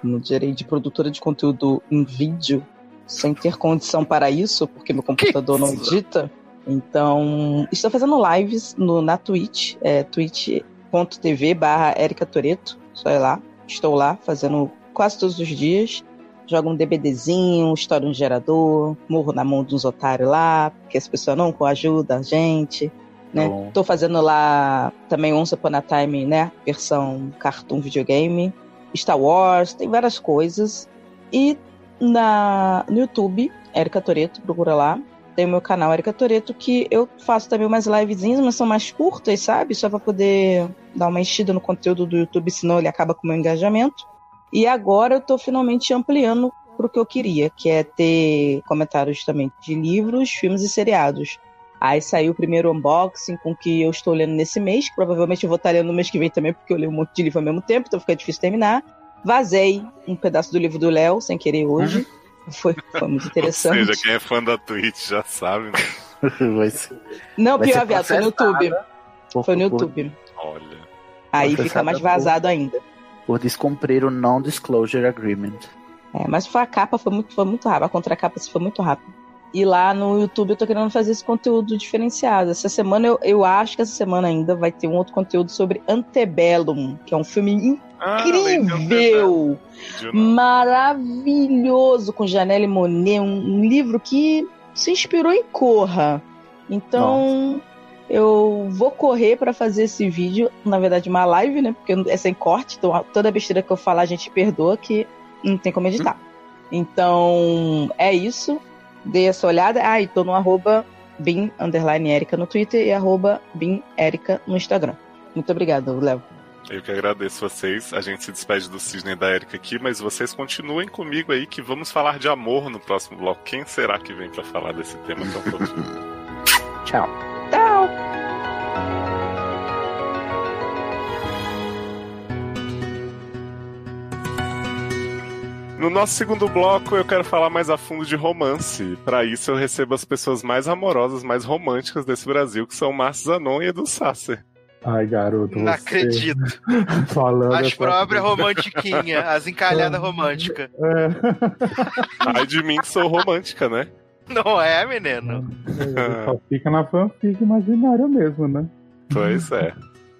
como direi, de produtora de conteúdo em vídeo, sem ter condição para isso, porque meu computador não isso? edita. Então, estou fazendo lives no, na Twitch, é twitch.tv barra Erika Toreto, só ir lá. Estou lá fazendo quase todos os dias. Jogo um DBDzinho, estouro um gerador, morro na mão de uns otários lá, porque as pessoas não ajudam a gente né? Bom. Tô fazendo lá também Once Upon a Time, né? Versão cartoon videogame. Star Wars, tem várias coisas. E na, no YouTube, Erika Toreto, procura lá. Tem o meu canal Erika Toreto, que eu faço também umas livezinhas, mas são mais curtas, sabe? Só pra poder dar uma enchida no conteúdo do YouTube, senão ele acaba com o meu engajamento. E agora eu tô finalmente ampliando pro que eu queria, que é ter comentários também de livros, filmes e seriados. Aí saiu o primeiro unboxing com que eu estou lendo nesse mês, que provavelmente eu vou estar lendo no mês que vem também, porque eu leio um monte de livro ao mesmo tempo, então fica difícil terminar. Vazei um pedaço do livro do Léo, sem querer hoje. Foi, foi muito interessante. Ou seja, quem é fã da Twitch já sabe, né? vai ser- Não, vai pior, ser viado, foi no YouTube. por- Foi no por- YouTube. Olha. Aí fica mais por- vazado ainda. Por descumprir o Non-Disclosure Agreement. É, mas foi a capa foi muito, foi muito rápido. A contracapa foi muito rápido. E lá no YouTube eu tô querendo fazer esse conteúdo diferenciado. Essa semana eu, eu acho que essa semana ainda vai ter um outro conteúdo sobre Antebellum, que é um filme incrível! Ah, maravilhoso com Janelle Monet, um, um, livro que se inspirou em Corra. Então, Nossa. eu vou correr para fazer esse vídeo, na verdade uma live, né? Porque é sem corte, então toda besteira que eu falar a gente perdoa que não tem como editar. Então, é isso. Dê essa olhada. Ah, e tô no arroba bin, no Twitter e arroba bin no Instagram. Muito obrigada, Léo. Eu que agradeço vocês. A gente se despede do Cisne e da Erika aqui, mas vocês continuem comigo aí que vamos falar de amor no próximo bloco. Quem será que vem para falar desse tema tão fofinho? Tchau. Tchau. No nosso segundo bloco, eu quero falar mais a fundo de romance. Para isso, eu recebo as pessoas mais amorosas, mais românticas desse Brasil, que são o Márcio Zanon e Edu Sasser. Ai, garoto. Não acredito. Falando as próprias romantiquinhas, as encalhadas românticas. É. Ai de mim que sou romântica, né? Não é, menino? É, só fica na fanfic imaginária mesmo, né? Pois é.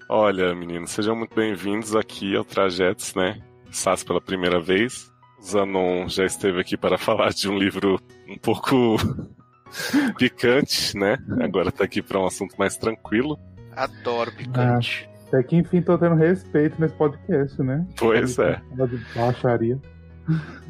Olha, meninos, sejam muito bem-vindos aqui ao Trajetos, né? Sas pela primeira vez. Zanon já esteve aqui para falar de um livro um pouco picante, né? Agora está aqui para um assunto mais tranquilo. Adoro picante. Ah, até que enfim tô tendo respeito nesse podcast, né? Pois é. De baixaria.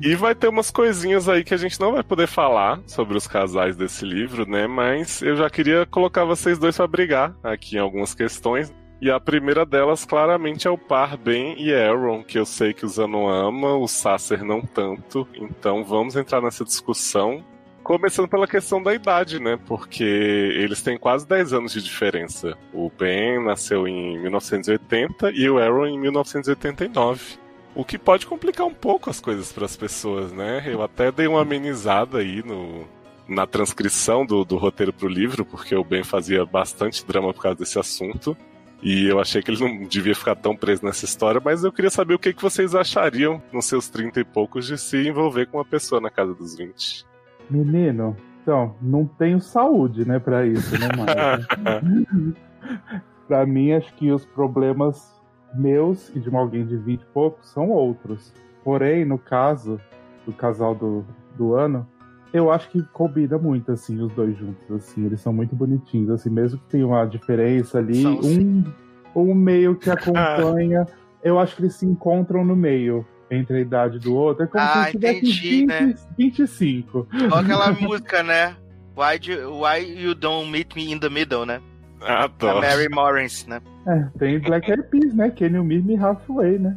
E vai ter umas coisinhas aí que a gente não vai poder falar sobre os casais desse livro, né? Mas eu já queria colocar vocês dois para brigar aqui em algumas questões. E a primeira delas, claramente, é o par Ben e Aaron, que eu sei que o Zanon ama, o Sasser não tanto. Então vamos entrar nessa discussão. Começando pela questão da idade, né? Porque eles têm quase 10 anos de diferença. O Ben nasceu em 1980 e o Aaron em 1989. O que pode complicar um pouco as coisas para as pessoas, né? Eu até dei uma amenizada aí no, na transcrição do, do roteiro para o livro, porque o Ben fazia bastante drama por causa desse assunto. E eu achei que ele não devia ficar tão preso nessa história, mas eu queria saber o que, que vocês achariam, nos seus 30 e poucos, de se envolver com uma pessoa na casa dos 20. Menino, então, não tenho saúde, né, pra isso, né, mano? pra mim, acho que os problemas meus e de alguém de 20 e poucos são outros. Porém, no caso do casal do, do ano, eu acho que combina muito, assim, os dois juntos, assim. Eles são muito bonitinhos, assim, mesmo que tenha uma diferença ali. São, um, um meio que acompanha. eu acho que eles se encontram no meio entre a idade do outro. É como ah, se entendi, 20, né? 25. Olha aquela música, né? Why, do, why You Don't Meet Me in the Middle, né? Adoro. Da Mary Morris, né? É, tem Black Eyed Peas, né? Can You Meet Me Halfway, né?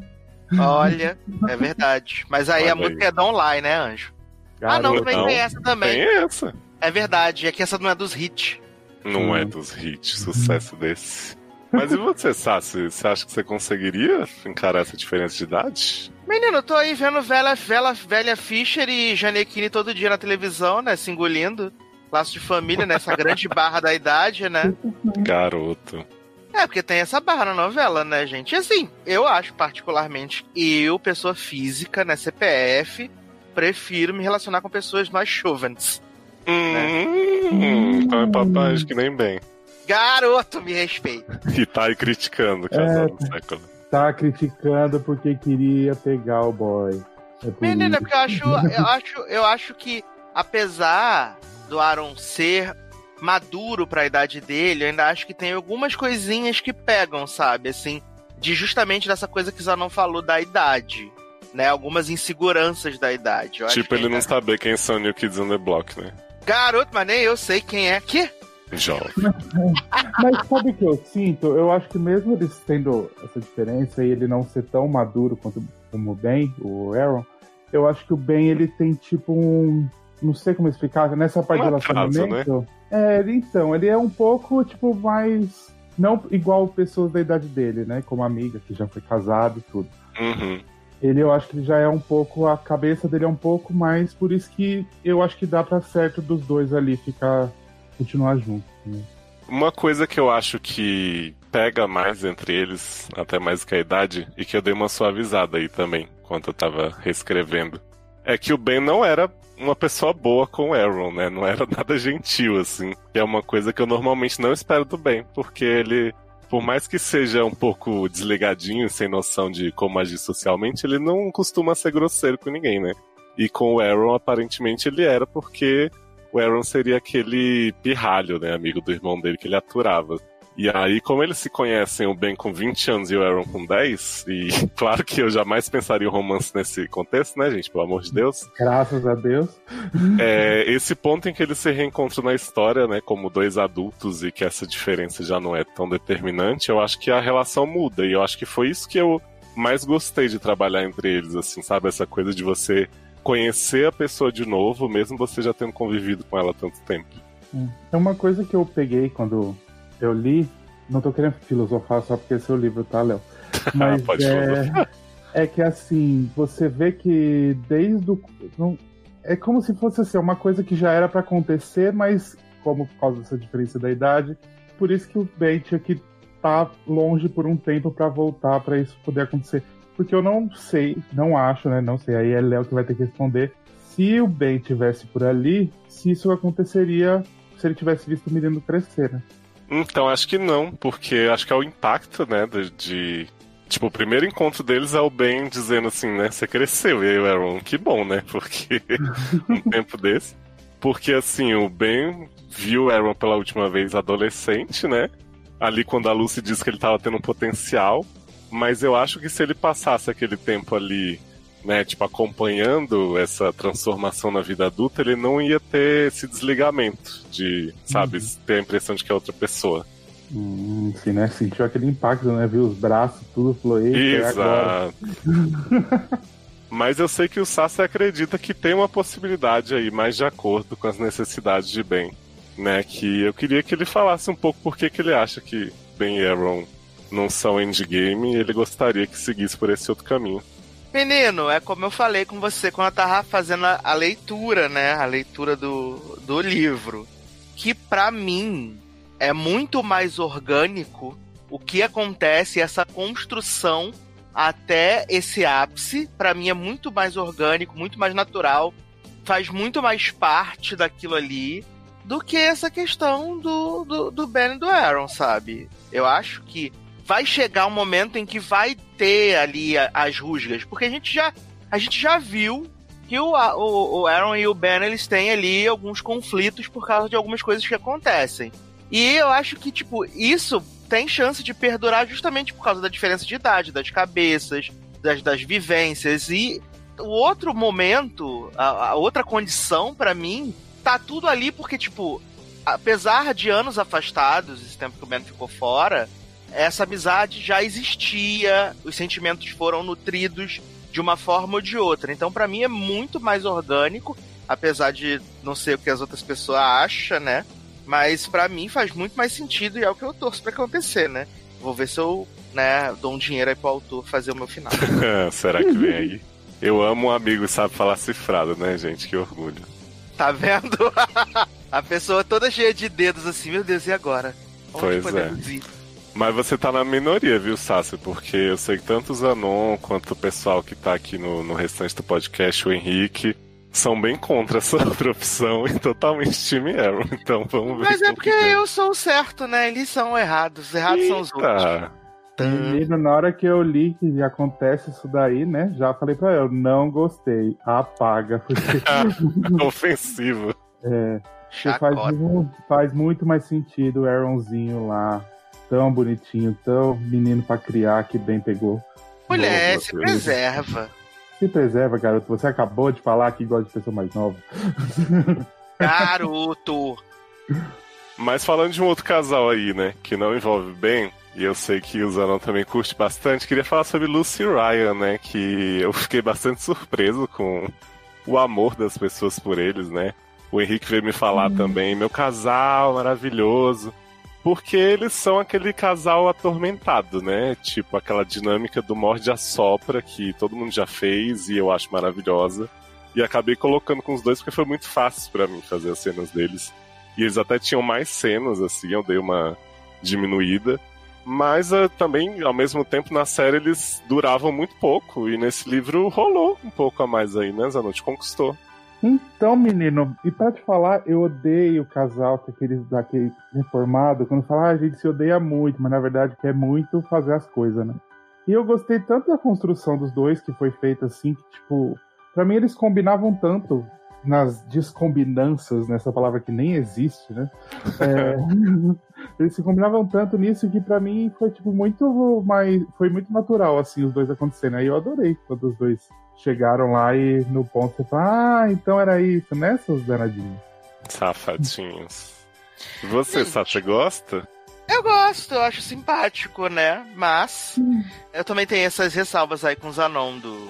Olha, é verdade. Mas aí Olha a música aí. é Don't Lie, né, Anjo? ah, não, também tem essa também. Tem essa. É verdade, é que essa não é dos hits. Não hum. é dos hits, sucesso desse. Mas e você, Sassi? Você acha que você conseguiria encarar essa diferença de idade? Menino, eu tô aí vendo velha, velha, velha Fischer e Janequine todo dia na televisão, né? Se engolindo. Laço de família, nessa né, grande barra da idade, né? Garoto. É, porque tem essa barra na novela, né, gente? E assim, eu acho particularmente, eu, pessoa física, né, CPF, prefiro me relacionar com pessoas mais jovens. Hum, né? então é papai, acho que nem bem. Garoto, me respeita. E tá aí criticando o casal é, do século. Tá criticando porque queria pegar o boy. É por Menina, porque eu acho, eu acho, eu acho que apesar do Aaron ser maduro para a idade dele, eu ainda acho que tem algumas coisinhas que pegam, sabe? Assim, de justamente dessa coisa que Zanon falou da idade. Né, algumas inseguranças da idade. Eu tipo, ele não saber quem são New Kids on the Block, né? Garoto, mas nem eu sei quem é. Que? Jovem. Mas sabe o que eu sinto? Eu acho que mesmo eles tendo essa diferença e ele não ser tão maduro quanto como o Ben, o Aaron, eu acho que o Ben ele tem tipo um. Não sei como explicar, nessa parte um de relacionamento. né? É, então, ele é um pouco, tipo, mais. Não igual pessoas da idade dele, né? Como amiga, que já foi casado e tudo. Uhum. Ele, eu acho que já é um pouco. A cabeça dele é um pouco mais. Por isso que eu acho que dá para certo dos dois ali ficar continuar junto. Né? Uma coisa que eu acho que pega mais entre eles, até mais que a idade, e que eu dei uma suavizada aí também, enquanto eu tava reescrevendo, é que o Ben não era uma pessoa boa com o Aaron, né? Não era nada gentil, assim. Que é uma coisa que eu normalmente não espero do Ben, porque ele por mais que seja um pouco desligadinho, sem noção de como agir socialmente, ele não costuma ser grosseiro com ninguém, né? E com o Aaron, aparentemente, ele era porque o Aaron seria aquele pirralho, né? Amigo do irmão dele que ele aturava. E aí, como eles se conhecem, o Ben com 20 anos e o Aaron com 10, e claro que eu jamais pensaria o romance nesse contexto, né, gente? Pelo amor de Deus. Graças a Deus. É, esse ponto em que eles se reencontram na história, né, como dois adultos e que essa diferença já não é tão determinante, eu acho que a relação muda. E eu acho que foi isso que eu mais gostei de trabalhar entre eles, assim, sabe? Essa coisa de você conhecer a pessoa de novo, mesmo você já tendo convivido com ela há tanto tempo. É uma coisa que eu peguei quando eu li, não tô querendo filosofar só porque é seu livro, tá, Léo? Mas Pode é, é que assim, você vê que desde o. Não, é como se fosse assim, uma coisa que já era para acontecer, mas como por causa dessa diferença da idade, por isso que o Ben tinha que estar tá longe por um tempo para voltar para isso poder acontecer. Porque eu não sei, não acho, né? Não sei, aí é Léo que vai ter que responder. Se o Ben tivesse por ali, se isso aconteceria se ele tivesse visto o menino crescer, né? Então, acho que não, porque acho que é o impacto, né, de, de... Tipo, o primeiro encontro deles é o Ben dizendo assim, né, você cresceu, e aí o Aaron, que bom, né, porque um tempo desse. Porque, assim, o Ben viu o Aaron pela última vez adolescente, né, ali quando a Lucy disse que ele tava tendo um potencial, mas eu acho que se ele passasse aquele tempo ali né, tipo, acompanhando essa transformação na vida adulta, ele não ia ter esse desligamento de, sabe, uhum. ter a impressão de que é outra pessoa. Hum, sim, né? Sentiu aquele impacto, né? Viu os braços, tudo falou, Exato. Mas eu sei que o Sassi acredita que tem uma possibilidade aí, mais de acordo com as necessidades de Ben. Né? Que eu queria que ele falasse um pouco por que ele acha que Ben e Aaron não são endgame e ele gostaria que seguisse por esse outro caminho. Menino, é como eu falei com você quando eu tava fazendo a, a leitura, né? A leitura do, do livro. Que para mim é muito mais orgânico o que acontece, essa construção até esse ápice, para mim é muito mais orgânico, muito mais natural, faz muito mais parte daquilo ali do que essa questão do, do, do Ben e do Aaron, sabe? Eu acho que vai chegar um momento em que vai ter ali as rusgas, porque a gente já a gente já viu que o, o, o Aaron e o Ben eles têm ali alguns conflitos por causa de algumas coisas que acontecem. E eu acho que tipo isso tem chance de perdurar justamente por causa da diferença de idade, das cabeças, das, das vivências e o outro momento, a, a outra condição para mim, tá tudo ali porque tipo apesar de anos afastados, esse tempo que o Ben ficou fora, essa amizade já existia, os sentimentos foram nutridos de uma forma ou de outra. Então, para mim, é muito mais orgânico, apesar de não ser o que as outras pessoas acham, né? Mas para mim faz muito mais sentido e é o que eu torço para acontecer, né? Vou ver se eu, né, dou um dinheiro aí pro autor fazer o meu final. Será que vem aí? Eu amo um amigo sabe falar cifrado, né, gente? Que orgulho. Tá vendo? A pessoa toda cheia de dedos assim, meu Deus, e agora? Onde pois é. Ir? Mas você tá na minoria, viu, Sassi? Porque eu sei que tanto o Zanon quanto o pessoal que tá aqui no, no restante do podcast, o Henrique, são bem contra essa outra opção e totalmente time Aaron. Então vamos ver. Mas é porque eu sou o certo, né? Eles são errados. Os errados Eita. são os outros. Menino, na hora que eu li que acontece isso daí, né? Já falei pra eu, não gostei. Apaga. Porque... Ofensivo. É. Faz, faz muito mais sentido o Aaronzinho lá tão bonitinho, tão menino para criar que bem pegou. Mulher, se preserva. Se preserva, garoto. Você acabou de falar que gosta de pessoa mais nova. Garoto! Mas falando de um outro casal aí, né? Que não envolve bem, e eu sei que o Zanon também curte bastante, queria falar sobre Lucy e Ryan, né? Que eu fiquei bastante surpreso com o amor das pessoas por eles, né? O Henrique veio me falar hum. também, meu casal maravilhoso. Porque eles são aquele casal atormentado, né? Tipo, aquela dinâmica do morde a sopra que todo mundo já fez e eu acho maravilhosa. E acabei colocando com os dois porque foi muito fácil para mim fazer as cenas deles. E eles até tinham mais cenas, assim, eu dei uma diminuída. Mas uh, também, ao mesmo tempo, na série eles duravam muito pouco. E nesse livro rolou um pouco a mais aí, né? Zanuti conquistou. Então, menino, e pra te falar, eu odeio o casal que aqueles daquele reformado, quando fala, ah, a gente se odeia muito, mas na verdade quer muito fazer as coisas, né? E eu gostei tanto da construção dos dois que foi feita assim, que, tipo, pra mim eles combinavam tanto nas descombinanças, nessa palavra que nem existe, né? É, eles se combinavam tanto nisso que pra mim foi tipo muito mais, foi muito natural assim os dois acontecendo. Aí eu adorei quando os dois chegaram lá e no ponto você fala, ah, então era isso, né, seus danadinhos? Safadinhos. Você, Gente, Sá, você gosta? Eu gosto, eu acho simpático, né? Mas eu também tenho essas ressalvas aí com o Zanon do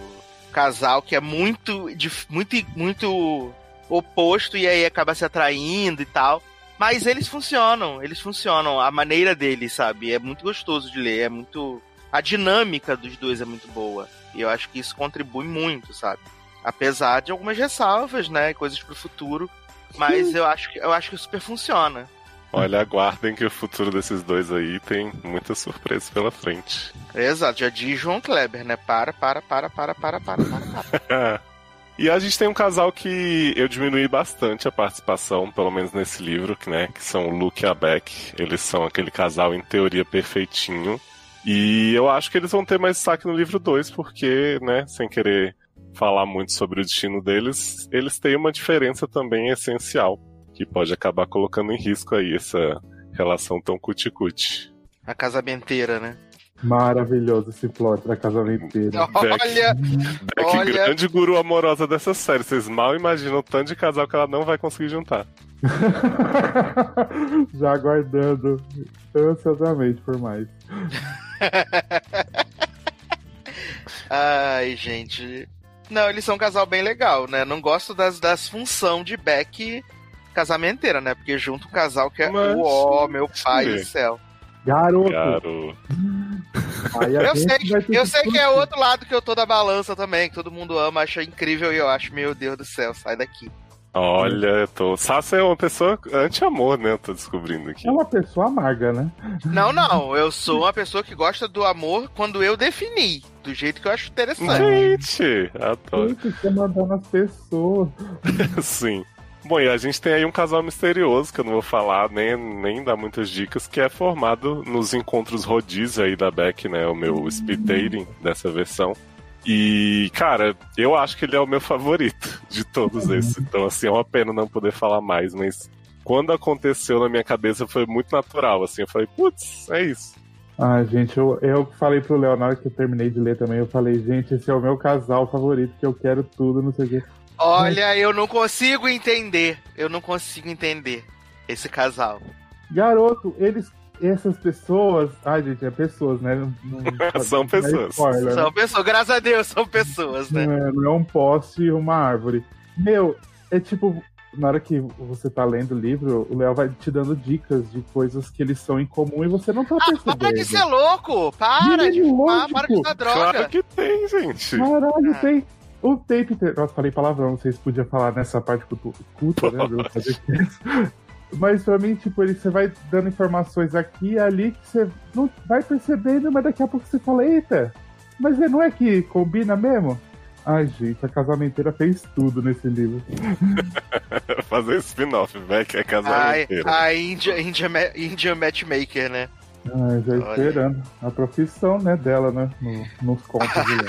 casal que é muito, muito, muito oposto e aí acaba se atraindo e tal. Mas eles funcionam, eles funcionam. A maneira deles, sabe? É muito gostoso de ler, é muito. A dinâmica dos dois é muito boa. E eu acho que isso contribui muito, sabe? Apesar de algumas ressalvas, né? Coisas pro futuro. Mas eu acho que eu acho que super funciona. Olha, aguardem que o futuro desses dois aí tem muitas surpresas pela frente. Exato, já diz João Kleber, né? Para, para, para, para, para, para, para, para. e a gente tem um casal que eu diminui bastante a participação, pelo menos nesse livro, né? Que são o Luke e a Beck. Eles são aquele casal, em teoria, perfeitinho. E eu acho que eles vão ter mais destaque no livro 2, porque, né, sem querer falar muito sobre o destino deles, eles têm uma diferença também essencial, que pode acabar colocando em risco aí essa relação tão cuticute. A casamenteira, né? Maravilhoso esse plot da casamenteira. Olha! Beck, olha. grande guru amorosa dessa série. Vocês mal imaginam o tanto de casal que ela não vai conseguir juntar. Já aguardando ansiosamente por mais. Ai, gente. Não, eles são um casal bem legal, né? Não gosto das, das função de Beck casamenteira, né? Porque junto um casal que é o ó, meu pai do céu. Garoto. Garoto. eu sei, eu sei que é outro lado que eu tô da balança também, que todo mundo ama, acha incrível e eu acho, meu Deus do céu, sai daqui. Olha, eu tô. Sassa é uma pessoa anti-amor, né? Eu tô descobrindo aqui. É uma pessoa amarga, né? Não, não. Eu sou uma pessoa que gosta do amor quando eu defini. Do jeito que eu acho interessante. Gente, adoro. Gente, você mandando as pessoas. Sim. Bom, e a gente tem aí um casal misterioso, que eu não vou falar nem, nem dar muitas dicas, que é formado nos encontros rodízio aí da Beck, né? O meu speed dating dessa versão. E, cara, eu acho que ele é o meu favorito de todos esses. Então, assim, é uma pena não poder falar mais, mas quando aconteceu na minha cabeça foi muito natural, assim. Eu falei, putz, é isso. Ah, gente, eu, eu falei pro Leonardo que eu terminei de ler também. Eu falei, gente, esse é o meu casal favorito, que eu quero tudo, não sei o quê. Olha, eu não consigo entender. Eu não consigo entender esse casal. Garoto, eles essas pessoas. Ai, gente, é pessoas, né? Não, não, são pessoas. Spoiler, são né? pessoas, graças a Deus, são pessoas, né? Não é, não é um poste e uma árvore. Meu, é tipo. Na hora que você tá lendo o livro, o Léo vai te dando dicas de coisas que eles são em comum e você não tá percebendo. Ah, para de ser louco! Para de fumar, para de dar droga! Claro que tem, gente! Caralho, ah. tem. O tape. Nossa, falei palavrão, não sei se podia falar nessa parte culta, né? Mas pra mim, tipo, ele, você vai dando informações aqui e ali que você não vai percebendo, mas daqui a pouco você fala, eita, mas não é que combina mesmo? Ai, gente, a casamenteira fez tudo nesse livro. Fazer spin-off, velho, que é casamenteira. A, a India, India, India Matchmaker, né? Ah, já Olha. esperando. A profissão, né, dela, né? No, nos contos de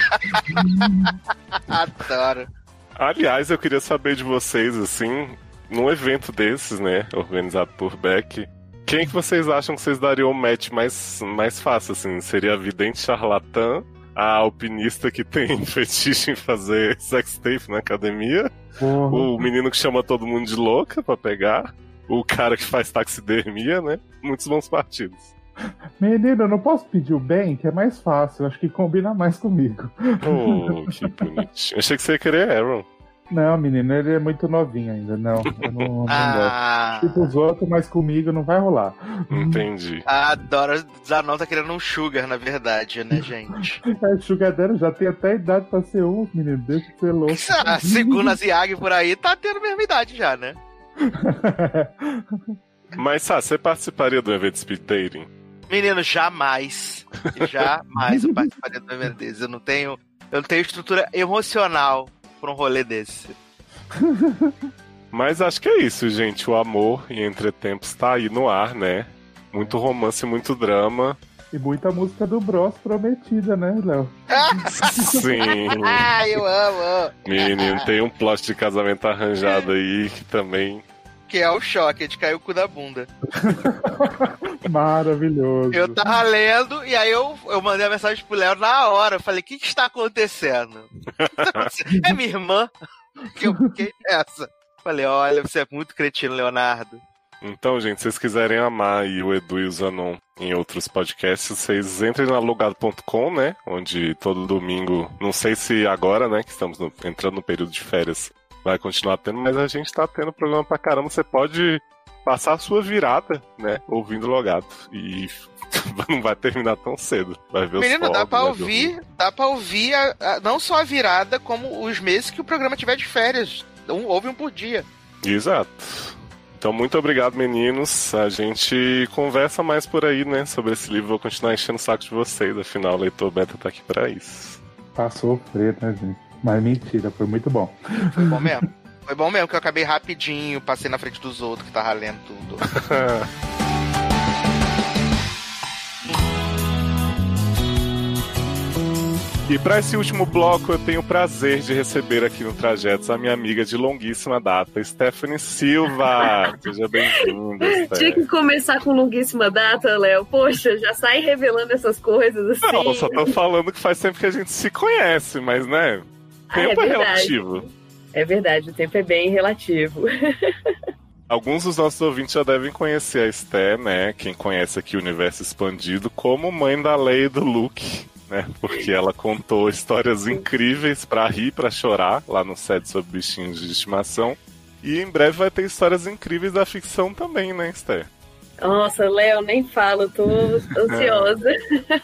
Adoro. Aliás, eu queria saber de vocês, assim, num evento desses, né, organizado por Beck, quem que vocês acham que vocês dariam o match mais, mais fácil, assim? Seria a vidente charlatã, a alpinista que tem fetiche em fazer sex tape na academia, uhum. o menino que chama todo mundo de louca pra pegar, o cara que faz taxidermia, né? Muitos bons partidos. Menino, eu não posso pedir o bem, que é mais fácil. Acho que combina mais comigo. Oh, que bonitinho. Achei que você ia querer Aaron. Não, menino, ele é muito novinho ainda. Não, eu não, não ah. Tipo os outros, mas comigo não vai rolar. Entendi. Adoro. Zanon tá querendo um sugar, na verdade, né, gente? É, sugar dela já tem até idade pra ser um, menino. Deixa de ser louco. Ah, segundo as Yag por aí, tá tendo a mesma idade já, né? mas, Sá, você participaria do evento Speed Dating? Menino, jamais. Jamais eu participaria do evento desse. Eu não tenho. Eu não tenho estrutura emocional pra um rolê desse. Mas acho que é isso, gente. O amor e entretempos tá aí no ar, né? Muito romance, muito drama. E muita música do Bros prometida, né, Léo? Sim. Ah, eu amo. Menino, tem um plot de casamento arranjado aí que também. Que é o choque, de cair o cu da bunda. Maravilhoso. Eu tava lendo e aí eu, eu mandei a mensagem pro Léo na hora. Eu falei, o que, que está acontecendo? O que está acontecendo? É minha irmã? Que eu fiquei nessa. Falei, olha, você é muito cretino, Leonardo. Então, gente, se vocês quiserem amar aí o Edu e o Zanon em outros podcasts, vocês entrem na logado.com, né? Onde todo domingo, não sei se agora, né, que estamos no- entrando no período de férias, vai continuar tendo, mas a gente tá tendo programa pra caramba. Você pode passar a sua virada, né, ouvindo Logado. E não vai terminar tão cedo. Vai ver os Menino, dá fogos, pra vai ouvir, dá pra ouvir a- a- não só a virada, como os meses que o programa tiver de férias. Um, ouve um por dia. Exato. Então, muito obrigado, meninos. A gente conversa mais por aí, né, sobre esse livro. Vou continuar enchendo o saco de vocês, afinal, o Leitor Beta tá aqui pra isso. Pra sofrer, né, gente? Mas mentira, foi muito bom. Foi bom mesmo. Foi bom mesmo, que eu acabei rapidinho, passei na frente dos outros que tava lendo tudo. E para esse último bloco, eu tenho o prazer de receber aqui no Trajetos a minha amiga de longuíssima data, Stephanie Silva. Seja bem-vinda, Tinha que começar com longuíssima data, Léo. Poxa, já sai revelando essas coisas assim. Não, só tô falando que faz tempo que a gente se conhece, mas né, Ah, é tempo é, relativo. É verdade, o tempo é bem relativo. Alguns dos nossos ouvintes já devem conhecer a Esté, né? Quem conhece aqui o Universo Expandido, como mãe da lei do Luke, né? Porque ela contou histórias incríveis pra rir, pra chorar, lá no set sobre bichinhos de estimação. E em breve vai ter histórias incríveis da ficção também, né, Esté? Nossa, Léo, nem falo, tô ansiosa.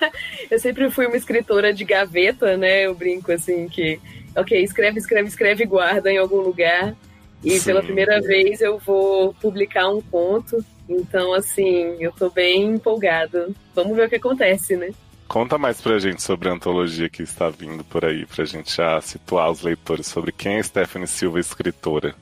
eu sempre fui uma escritora de gaveta, né? Eu brinco assim que, ok, escreve, escreve, escreve e guarda em algum lugar. E Sim. pela primeira vez eu vou publicar um conto. Então, assim, eu tô bem empolgada. Vamos ver o que acontece, né? Conta mais pra gente sobre a antologia que está vindo por aí, pra gente já situar os leitores sobre quem é Stephanie Silva, escritora.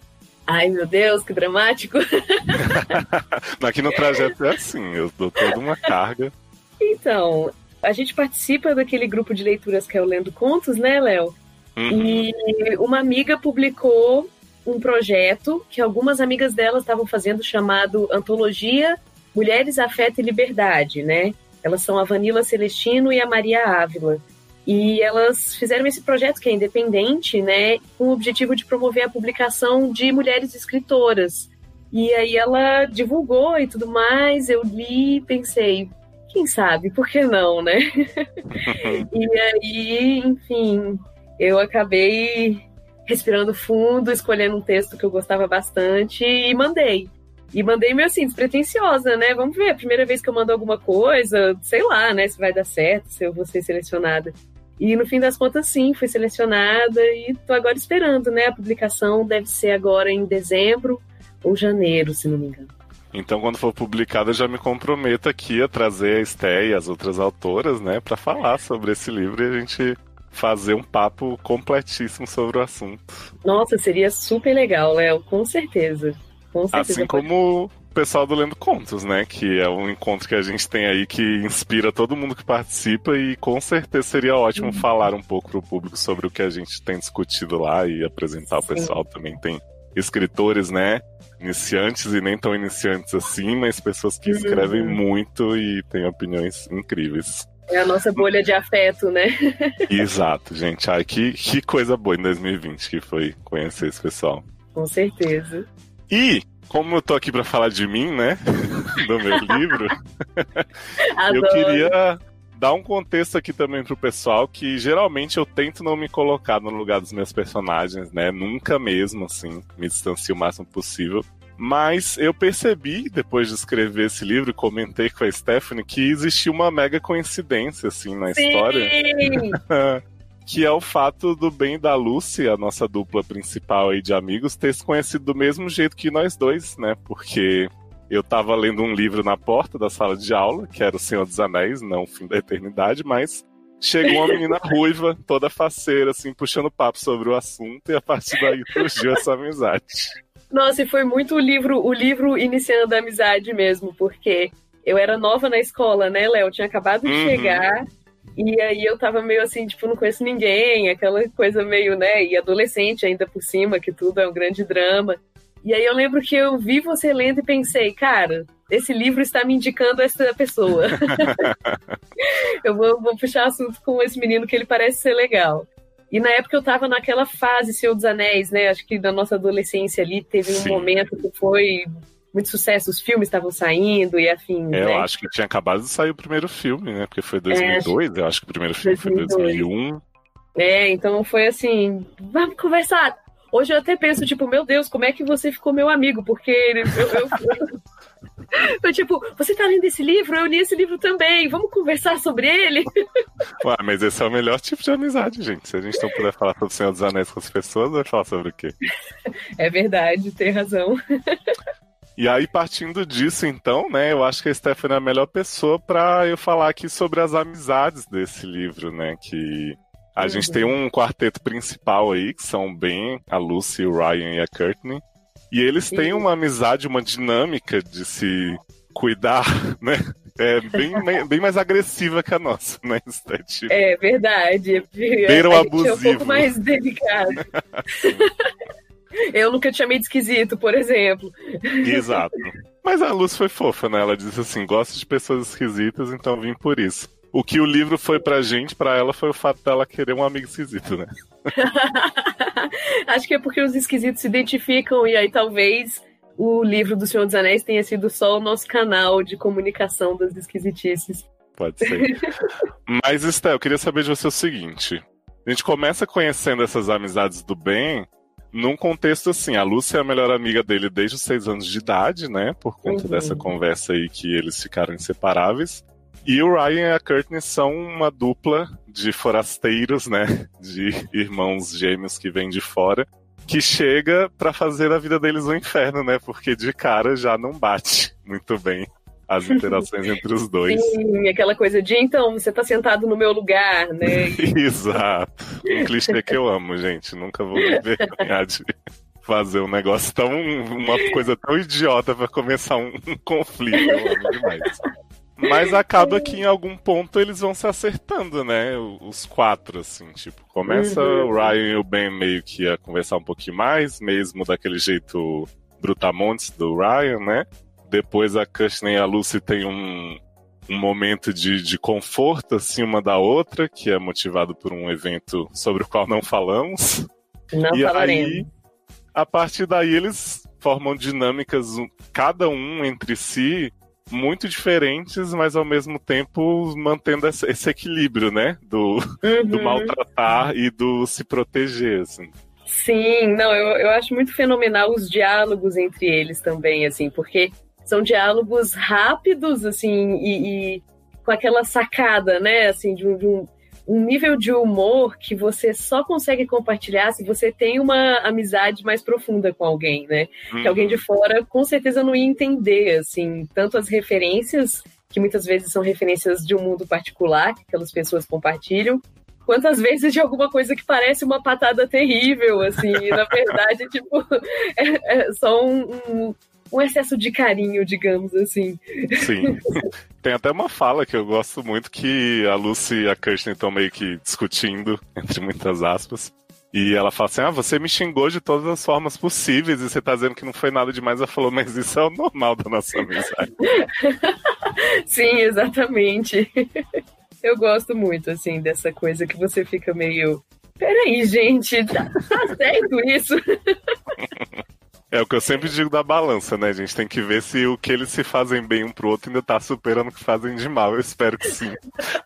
Ai, meu Deus, que dramático. Aqui no trajeto é assim, eu dou toda uma carga. Então, a gente participa daquele grupo de leituras que é o Lendo Contos, né, Léo? Uhum. E uma amiga publicou um projeto que algumas amigas delas estavam fazendo chamado Antologia Mulheres, Afeto e Liberdade, né? Elas são a Vanilla Celestino e a Maria Ávila. E elas fizeram esse projeto que é independente, né, com o objetivo de promover a publicação de mulheres escritoras. E aí ela divulgou e tudo mais, eu li e pensei, quem sabe, por que não, né? e aí, enfim, eu acabei respirando fundo, escolhendo um texto que eu gostava bastante e mandei. E mandei meio assim, despretensiosa, né? Vamos ver, a primeira vez que eu mando alguma coisa, sei lá, né? Se vai dar certo, se eu vou ser selecionada. E no fim das contas, sim, fui selecionada e tô agora esperando, né? A publicação deve ser agora em dezembro ou janeiro, se não me engano. Então, quando for publicado, eu já me comprometo aqui a trazer a Esté e as outras autoras, né, para falar sobre esse livro e a gente fazer um papo completíssimo sobre o assunto. Nossa, seria super legal, Léo, com certeza. Com certeza. Assim como o pessoal do Lendo Contos, né, que é um encontro que a gente tem aí que inspira todo mundo que participa e com certeza seria ótimo Uhum. falar um pouco pro público sobre o que a gente tem discutido lá e apresentar o Sim. pessoal também. Tem escritores, né, iniciantes e nem tão iniciantes assim, mas pessoas que escrevem Uhum. muito e têm opiniões incríveis. É a nossa bolha de afeto, né? Exato, gente. Ai, que, que coisa boa em 2020 que foi conhecer esse pessoal. Com certeza. E, como eu tô aqui pra falar de mim, né, do meu livro, eu queria dar um contexto aqui também pro pessoal que geralmente eu tento não me colocar no lugar dos meus personagens, né? Nunca mesmo, assim, me distancio o máximo possível. Mas eu percebi, depois de escrever esse livro, comentei com a Stephanie, que existia uma mega coincidência, assim, na história. Sim! que é o fato do Ben e da Lucy, a nossa dupla principal aí de amigos, ter se conhecido do mesmo jeito que nós dois, né? Porque eu tava lendo um livro na porta da sala de aula, que era O Senhor dos Anéis, não O Fim da Eternidade, mas chegou uma menina ruiva, toda faceira, assim, puxando papo sobre o assunto, e a partir daí surgiu essa amizade. Nossa, e foi muito o livro, o livro iniciando a amizade mesmo, porque eu era nova na escola, né, Léo? Tinha acabado de Uhum. chegar. E aí eu tava meio assim, tipo, não conheço ninguém, aquela coisa meio, né? E adolescente ainda por cima, que tudo é um grande drama. E aí eu lembro que eu vi você lendo e pensei, cara, esse livro está me indicando essa pessoa. eu vou, vou puxar assunto com esse menino que ele parece ser legal. E na época eu tava naquela fase Senhor dos Anéis, né? Acho que na nossa adolescência ali teve um Sim. momento que foi muito sucesso, os filmes estavam saindo e afins, É, né? eu acho que tinha acabado de sair o primeiro filme, né? Porque foi 2002, eu acho que o primeiro filme foi 2002. 2001. É, então foi assim, vamos conversar. Hoje eu até penso, tipo, meu Deus, como é que você ficou meu amigo? Porque eu, eu, eu, tipo, você tá lendo esse livro? Eu li esse livro também, vamos conversar sobre ele? Ué, mas esse é o melhor tipo de amizade, gente. Se a gente não puder falar sobre o Senhor dos Anéis com as pessoas, vai falar sobre o quê? É verdade, tem razão. E aí, partindo disso, então, né, eu acho que a Stephanie é a melhor pessoa pra eu falar aqui sobre as amizades desse livro, né? Que a gente Uhum. tem um quarteto principal aí, que são o Ben, a Lucy, o Ryan e a Courtney. E eles têm uma amizade, uma dinâmica de se cuidar, né? É bem, bem mais agressiva que a nossa, né? Steph? É verdade. Beira o A gente é um abusivo. pouco mais delicado. Eu nunca te chamei de esquisito, por exemplo. Exato. Mas a Luz foi fofa, né? Ela disse assim: gosto de pessoas esquisitas, então vim por isso. O que o livro foi pra gente, pra ela, foi o fato dela querer um amigo esquisito, né? Acho que é porque os esquisitos se identificam e aí talvez o livro do Senhor dos Anéis tenha sido só o nosso canal de comunicação das esquisitices. Pode ser. Mas, Esté, eu queria saber de você o seguinte: a gente começa conhecendo essas amizades do bem num contexto assim, a Lúcia é a melhor amiga dele desde os seis anos de idade, né? Por conta Uhum. dessa conversa aí que eles ficaram inseparáveis. E o Ryan e a Courtney são uma dupla de forasteiros, né? De irmãos gêmeos que vêm de fora, que chega pra fazer a vida deles um inferno, né? Porque de cara já não bate muito bem as interações entre os dois. Sim, aquela coisa de então, você tá sentado no meu lugar, né? Exato. Um clichê que eu amo, gente. Nunca vou me envergonhar de fazer um negócio tão. uma coisa tão idiota pra começar um, um conflito. Eu amo demais. Mas acaba que em algum ponto eles vão se acertando, né? Os quatro, assim, tipo, começa Uhum. o Ryan e o Ben meio que a conversar um pouquinho mais, mesmo daquele jeito brutamontes do Ryan, né? Depois a Kirsten e a Lucy têm um, um momento de, de conforto, assim, uma da outra, que é motivado por um evento sobre o qual não falamos. Não e falaremos. aí, a partir daí, eles formam dinâmicas, cada um entre si, muito diferentes, mas ao mesmo tempo mantendo esse, equilíbrio, né? Do, do Uhum. maltratar e do se proteger, assim. Sim, não, eu, eu acho muito fenomenal os diálogos entre eles também, assim, porque são diálogos rápidos, assim, e, e com aquela sacada, né, assim, de um, de um- um nível de humor que você só consegue compartilhar se você tem uma amizade mais profunda com alguém, né? que alguém de fora com certeza não ia entender, assim, tanto as referências, que muitas vezes são referências de um mundo particular que aquelas pessoas compartilham, quanto às vezes de alguma coisa que parece uma patada terrível, assim, e na verdade, tipo, é, é só um, um, um excesso de carinho, digamos assim. Sim. Tem até uma fala que eu gosto muito que a Lucy e a Kirsten estão meio que discutindo, entre muitas aspas. E ela fala assim: Ah, você me xingou de todas as formas possíveis e você tá dizendo que não foi nada demais. Ela falou, mas isso é o normal da nossa amizade. Sim, exatamente. Eu gosto muito, assim, dessa coisa que você fica meio. Peraí, gente, tá, tá certo isso? É o que eu sempre digo da balança, né, gente? Tem que ver se o que eles se fazem bem um pro outro ainda tá superando o que fazem de mal. Eu espero que sim.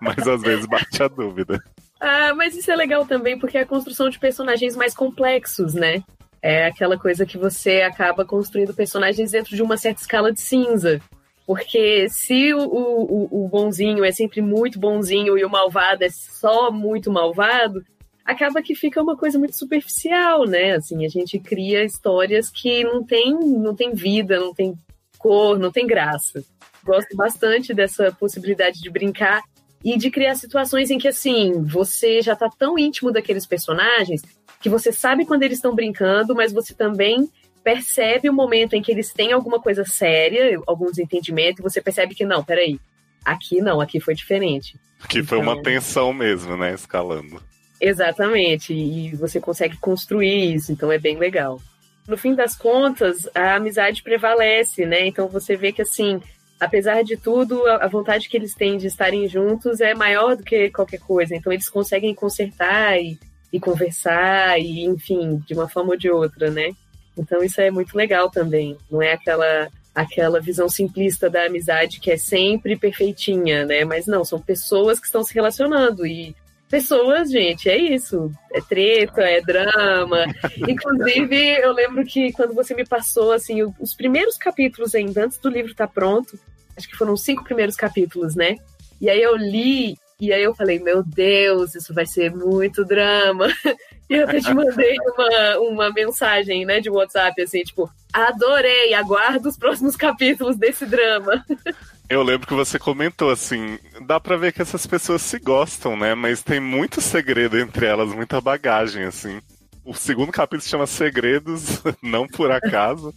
Mas às vezes bate a dúvida. Ah, mas isso é legal também, porque é a construção de personagens mais complexos, né? É aquela coisa que você acaba construindo personagens dentro de uma certa escala de cinza. Porque se o, o, o bonzinho é sempre muito bonzinho e o malvado é só muito malvado, acaba que fica uma coisa muito superficial, né? Assim, a gente cria histórias que não tem, não tem vida, não tem cor, não tem graça. Gosto bastante dessa possibilidade de brincar e de criar situações em que, assim, você já tá tão íntimo daqueles personagens que você sabe quando eles estão brincando, mas você também percebe o momento em que eles têm alguma coisa séria, algum desentendimento, e você percebe que não, peraí, aqui não, aqui foi diferente. Aqui então, foi uma então tensão mesmo, né, escalando. Exatamente, e você consegue construir isso, então é bem legal. No fim das contas, a amizade prevalece, né? Então você vê que assim, apesar de tudo, a vontade que eles têm de estarem juntos é maior do que qualquer coisa. Então eles conseguem consertar e, e conversar, e enfim, de uma forma ou de outra, né? Então isso é muito legal também. Não é aquela aquela visão simplista da amizade que é sempre perfeitinha, né? Mas não, são pessoas que estão se relacionando e pessoas, gente, é isso. É treta, é drama. Inclusive, eu lembro que quando você me passou, assim, os primeiros capítulos ainda, antes do livro estar tá pronto, acho que foram os cinco primeiros capítulos, né? E aí eu li, e aí eu falei, meu Deus, isso vai ser muito drama. E eu até te mandei uma, uma mensagem, né, de WhatsApp, assim, tipo, adorei, aguardo os próximos capítulos desse drama. Eu lembro que você comentou assim, dá pra ver que essas pessoas se gostam, né? Mas tem muito segredo entre elas, muita bagagem, assim. O segundo capítulo se chama Segredos, não por acaso.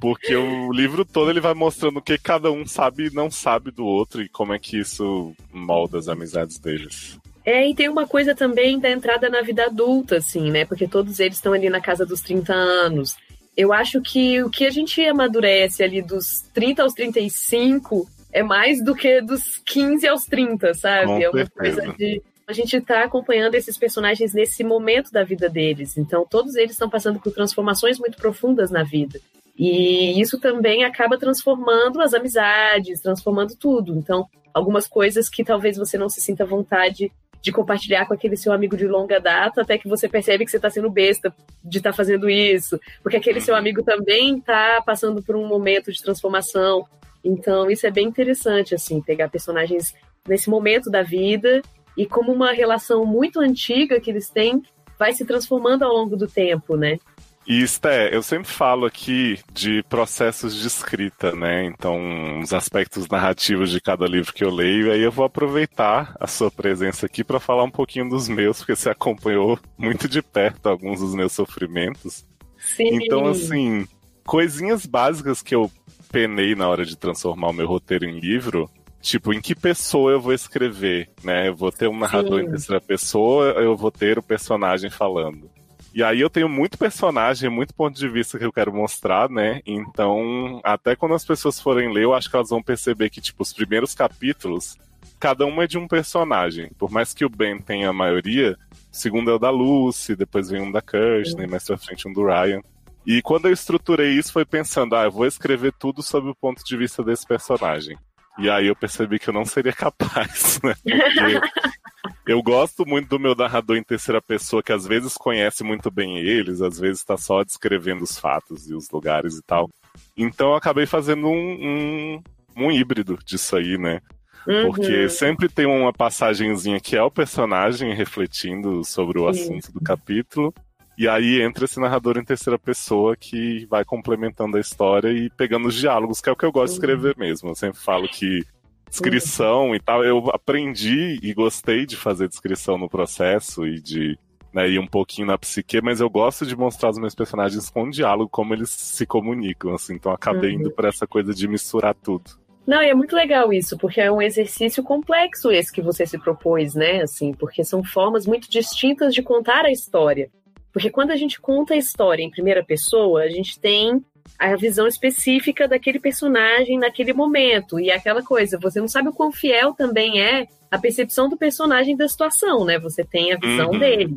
Porque o livro todo ele vai mostrando o que cada um sabe e não sabe do outro e como é que isso molda as amizades deles. É, e tem uma coisa também da entrada na vida adulta, assim, né? Porque todos eles estão ali na casa dos 30 anos. Eu acho que o que a gente amadurece ali dos 30 aos 35 é mais do que dos 15 aos 30, sabe? Com é uma certeza. coisa de. A gente tá acompanhando esses personagens nesse momento da vida deles. Então, todos eles estão passando por transformações muito profundas na vida. E isso também acaba transformando as amizades, transformando tudo. Então, algumas coisas que talvez você não se sinta vontade de compartilhar com aquele seu amigo de longa data, até que você percebe que você está sendo besta de estar tá fazendo isso, porque aquele seu amigo também está passando por um momento de transformação, então, isso é bem interessante, assim, pegar personagens nesse momento da vida e como uma relação muito antiga que eles têm vai se transformando ao longo do tempo, né? E Sté, eu sempre falo aqui de processos de escrita, né? Então, os aspectos narrativos de cada livro que eu leio, e aí eu vou aproveitar a sua presença aqui para falar um pouquinho dos meus, porque você acompanhou muito de perto alguns dos meus sofrimentos. Sim. Então, assim, coisinhas básicas que eu penei na hora de transformar o meu roteiro em livro, tipo, em que pessoa eu vou escrever, né? Eu vou ter um narrador Sim. em terceira pessoa, eu vou ter o personagem falando. E aí eu tenho muito personagem, muito ponto de vista que eu quero mostrar, né? Então, até quando as pessoas forem ler, eu acho que elas vão perceber que, tipo, os primeiros capítulos, cada um é de um personagem. Por mais que o Ben tenha a maioria, o segundo é o da Lucy, depois vem um da Kirsten, mais pra frente um do Ryan. E quando eu estruturei isso, foi pensando, ah, eu vou escrever tudo sob o ponto de vista desse personagem. E aí eu percebi que eu não seria capaz, né? Porque eu gosto muito do meu narrador em terceira pessoa, que às vezes conhece muito bem eles, às vezes está só descrevendo os fatos e os lugares e tal. Então eu acabei fazendo um, um, um híbrido disso aí, né? Uhum. Porque sempre tem uma passagenzinha que é o personagem refletindo sobre o assunto do capítulo. E aí entra esse narrador em terceira pessoa que vai complementando a história e pegando os diálogos, que é o que eu gosto de escrever mesmo. Eu sempre falo que descrição e tal, eu aprendi e gostei de fazer descrição no processo e de né, ir um pouquinho na psique, mas eu gosto de mostrar os meus personagens com diálogo, como eles se comunicam, assim. Então acabei uhum. indo para essa coisa de misturar tudo. Não, e é muito legal isso, porque é um exercício complexo esse que você se propôs, né? Assim, porque são formas muito distintas de contar a história. Porque quando a gente conta a história em primeira pessoa, a gente tem a visão específica daquele personagem naquele momento. E é aquela coisa, você não sabe o quão fiel também é a percepção do personagem da situação, né? Você tem a visão uhum. dele.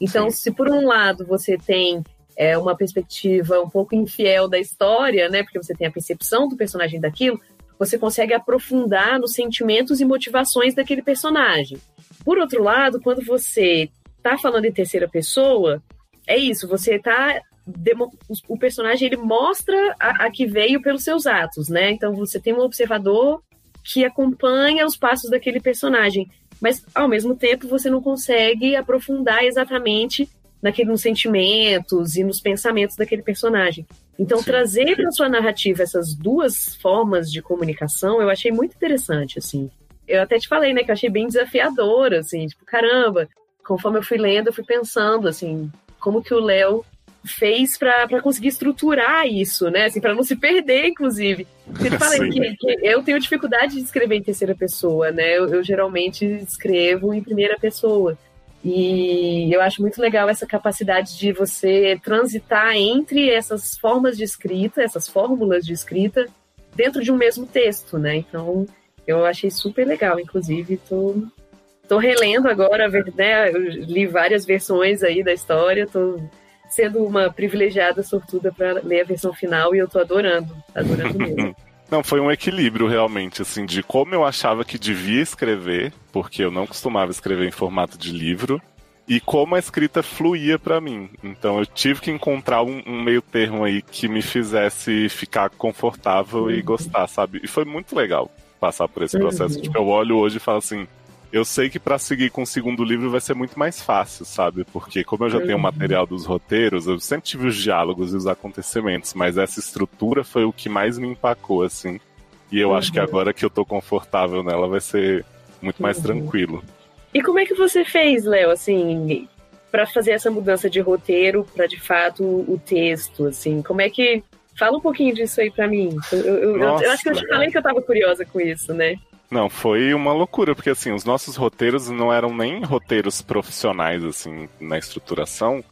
Então, Sim. se por um lado você tem é, uma perspectiva um pouco infiel da história, né? Porque você tem a percepção do personagem daquilo, você consegue aprofundar nos sentimentos e motivações daquele personagem. Por outro lado, quando você está falando em terceira pessoa, é isso, você tá. O personagem ele mostra a, a, que veio pelos seus atos, né? Então você tem um observador que acompanha os passos daquele personagem, mas ao mesmo tempo você não consegue aprofundar exatamente naquele, nos sentimentos e nos pensamentos daquele personagem. Então trazer para sua narrativa essas duas formas de comunicação eu achei muito interessante, assim. eu até te falei, né, que eu achei bem desafiador, assim, tipo, caramba, conforme eu fui lendo, eu fui pensando, assim, como que o Léo fez para conseguir estruturar isso, né? Assim, para não se perder, inclusive. Eu te falei que, que, eu tenho dificuldade de escrever em terceira pessoa, né? Eu, eu, geralmente escrevo em primeira pessoa. E eu acho muito legal essa capacidade de você transitar entre essas formas de escrita, essas fórmulas de escrita, dentro de um mesmo texto, né? Então, eu achei super legal, inclusive, tô, tô relendo agora, né? Eu li várias versões aí da história, tô sendo uma privilegiada, sortuda para ler a versão final e eu tô adorando, adorando mesmo. Não, foi um equilíbrio realmente, assim, de como eu achava que devia escrever, porque eu não costumava escrever em formato de livro, e como a escrita fluía para mim. Então eu tive que encontrar um, um, meio termo aí que me fizesse ficar confortável uhum. e gostar, sabe? E foi muito legal passar por esse processo. Uhum. Tipo, eu olho hoje e falo assim, eu sei que para seguir com o segundo livro vai ser muito mais fácil, sabe? Porque como eu já tenho o uhum. material dos roteiros, eu sempre tive os diálogos e os acontecimentos, mas essa estrutura foi o que mais me empacou, assim. E eu uhum. acho que uhum. agora que eu tô confortável nela vai ser muito mais uhum. tranquilo. E como é que você fez, Léo, assim, para fazer essa mudança de roteiro para de fato o texto, assim? Como é que Fala um pouquinho disso aí para mim. Eu, eu, eu, acho que eu te falei que eu tava curiosa com isso, né? Não, foi uma loucura, porque assim, os nossos roteiros não eram nem roteiros profissionais, assim, na estruturação.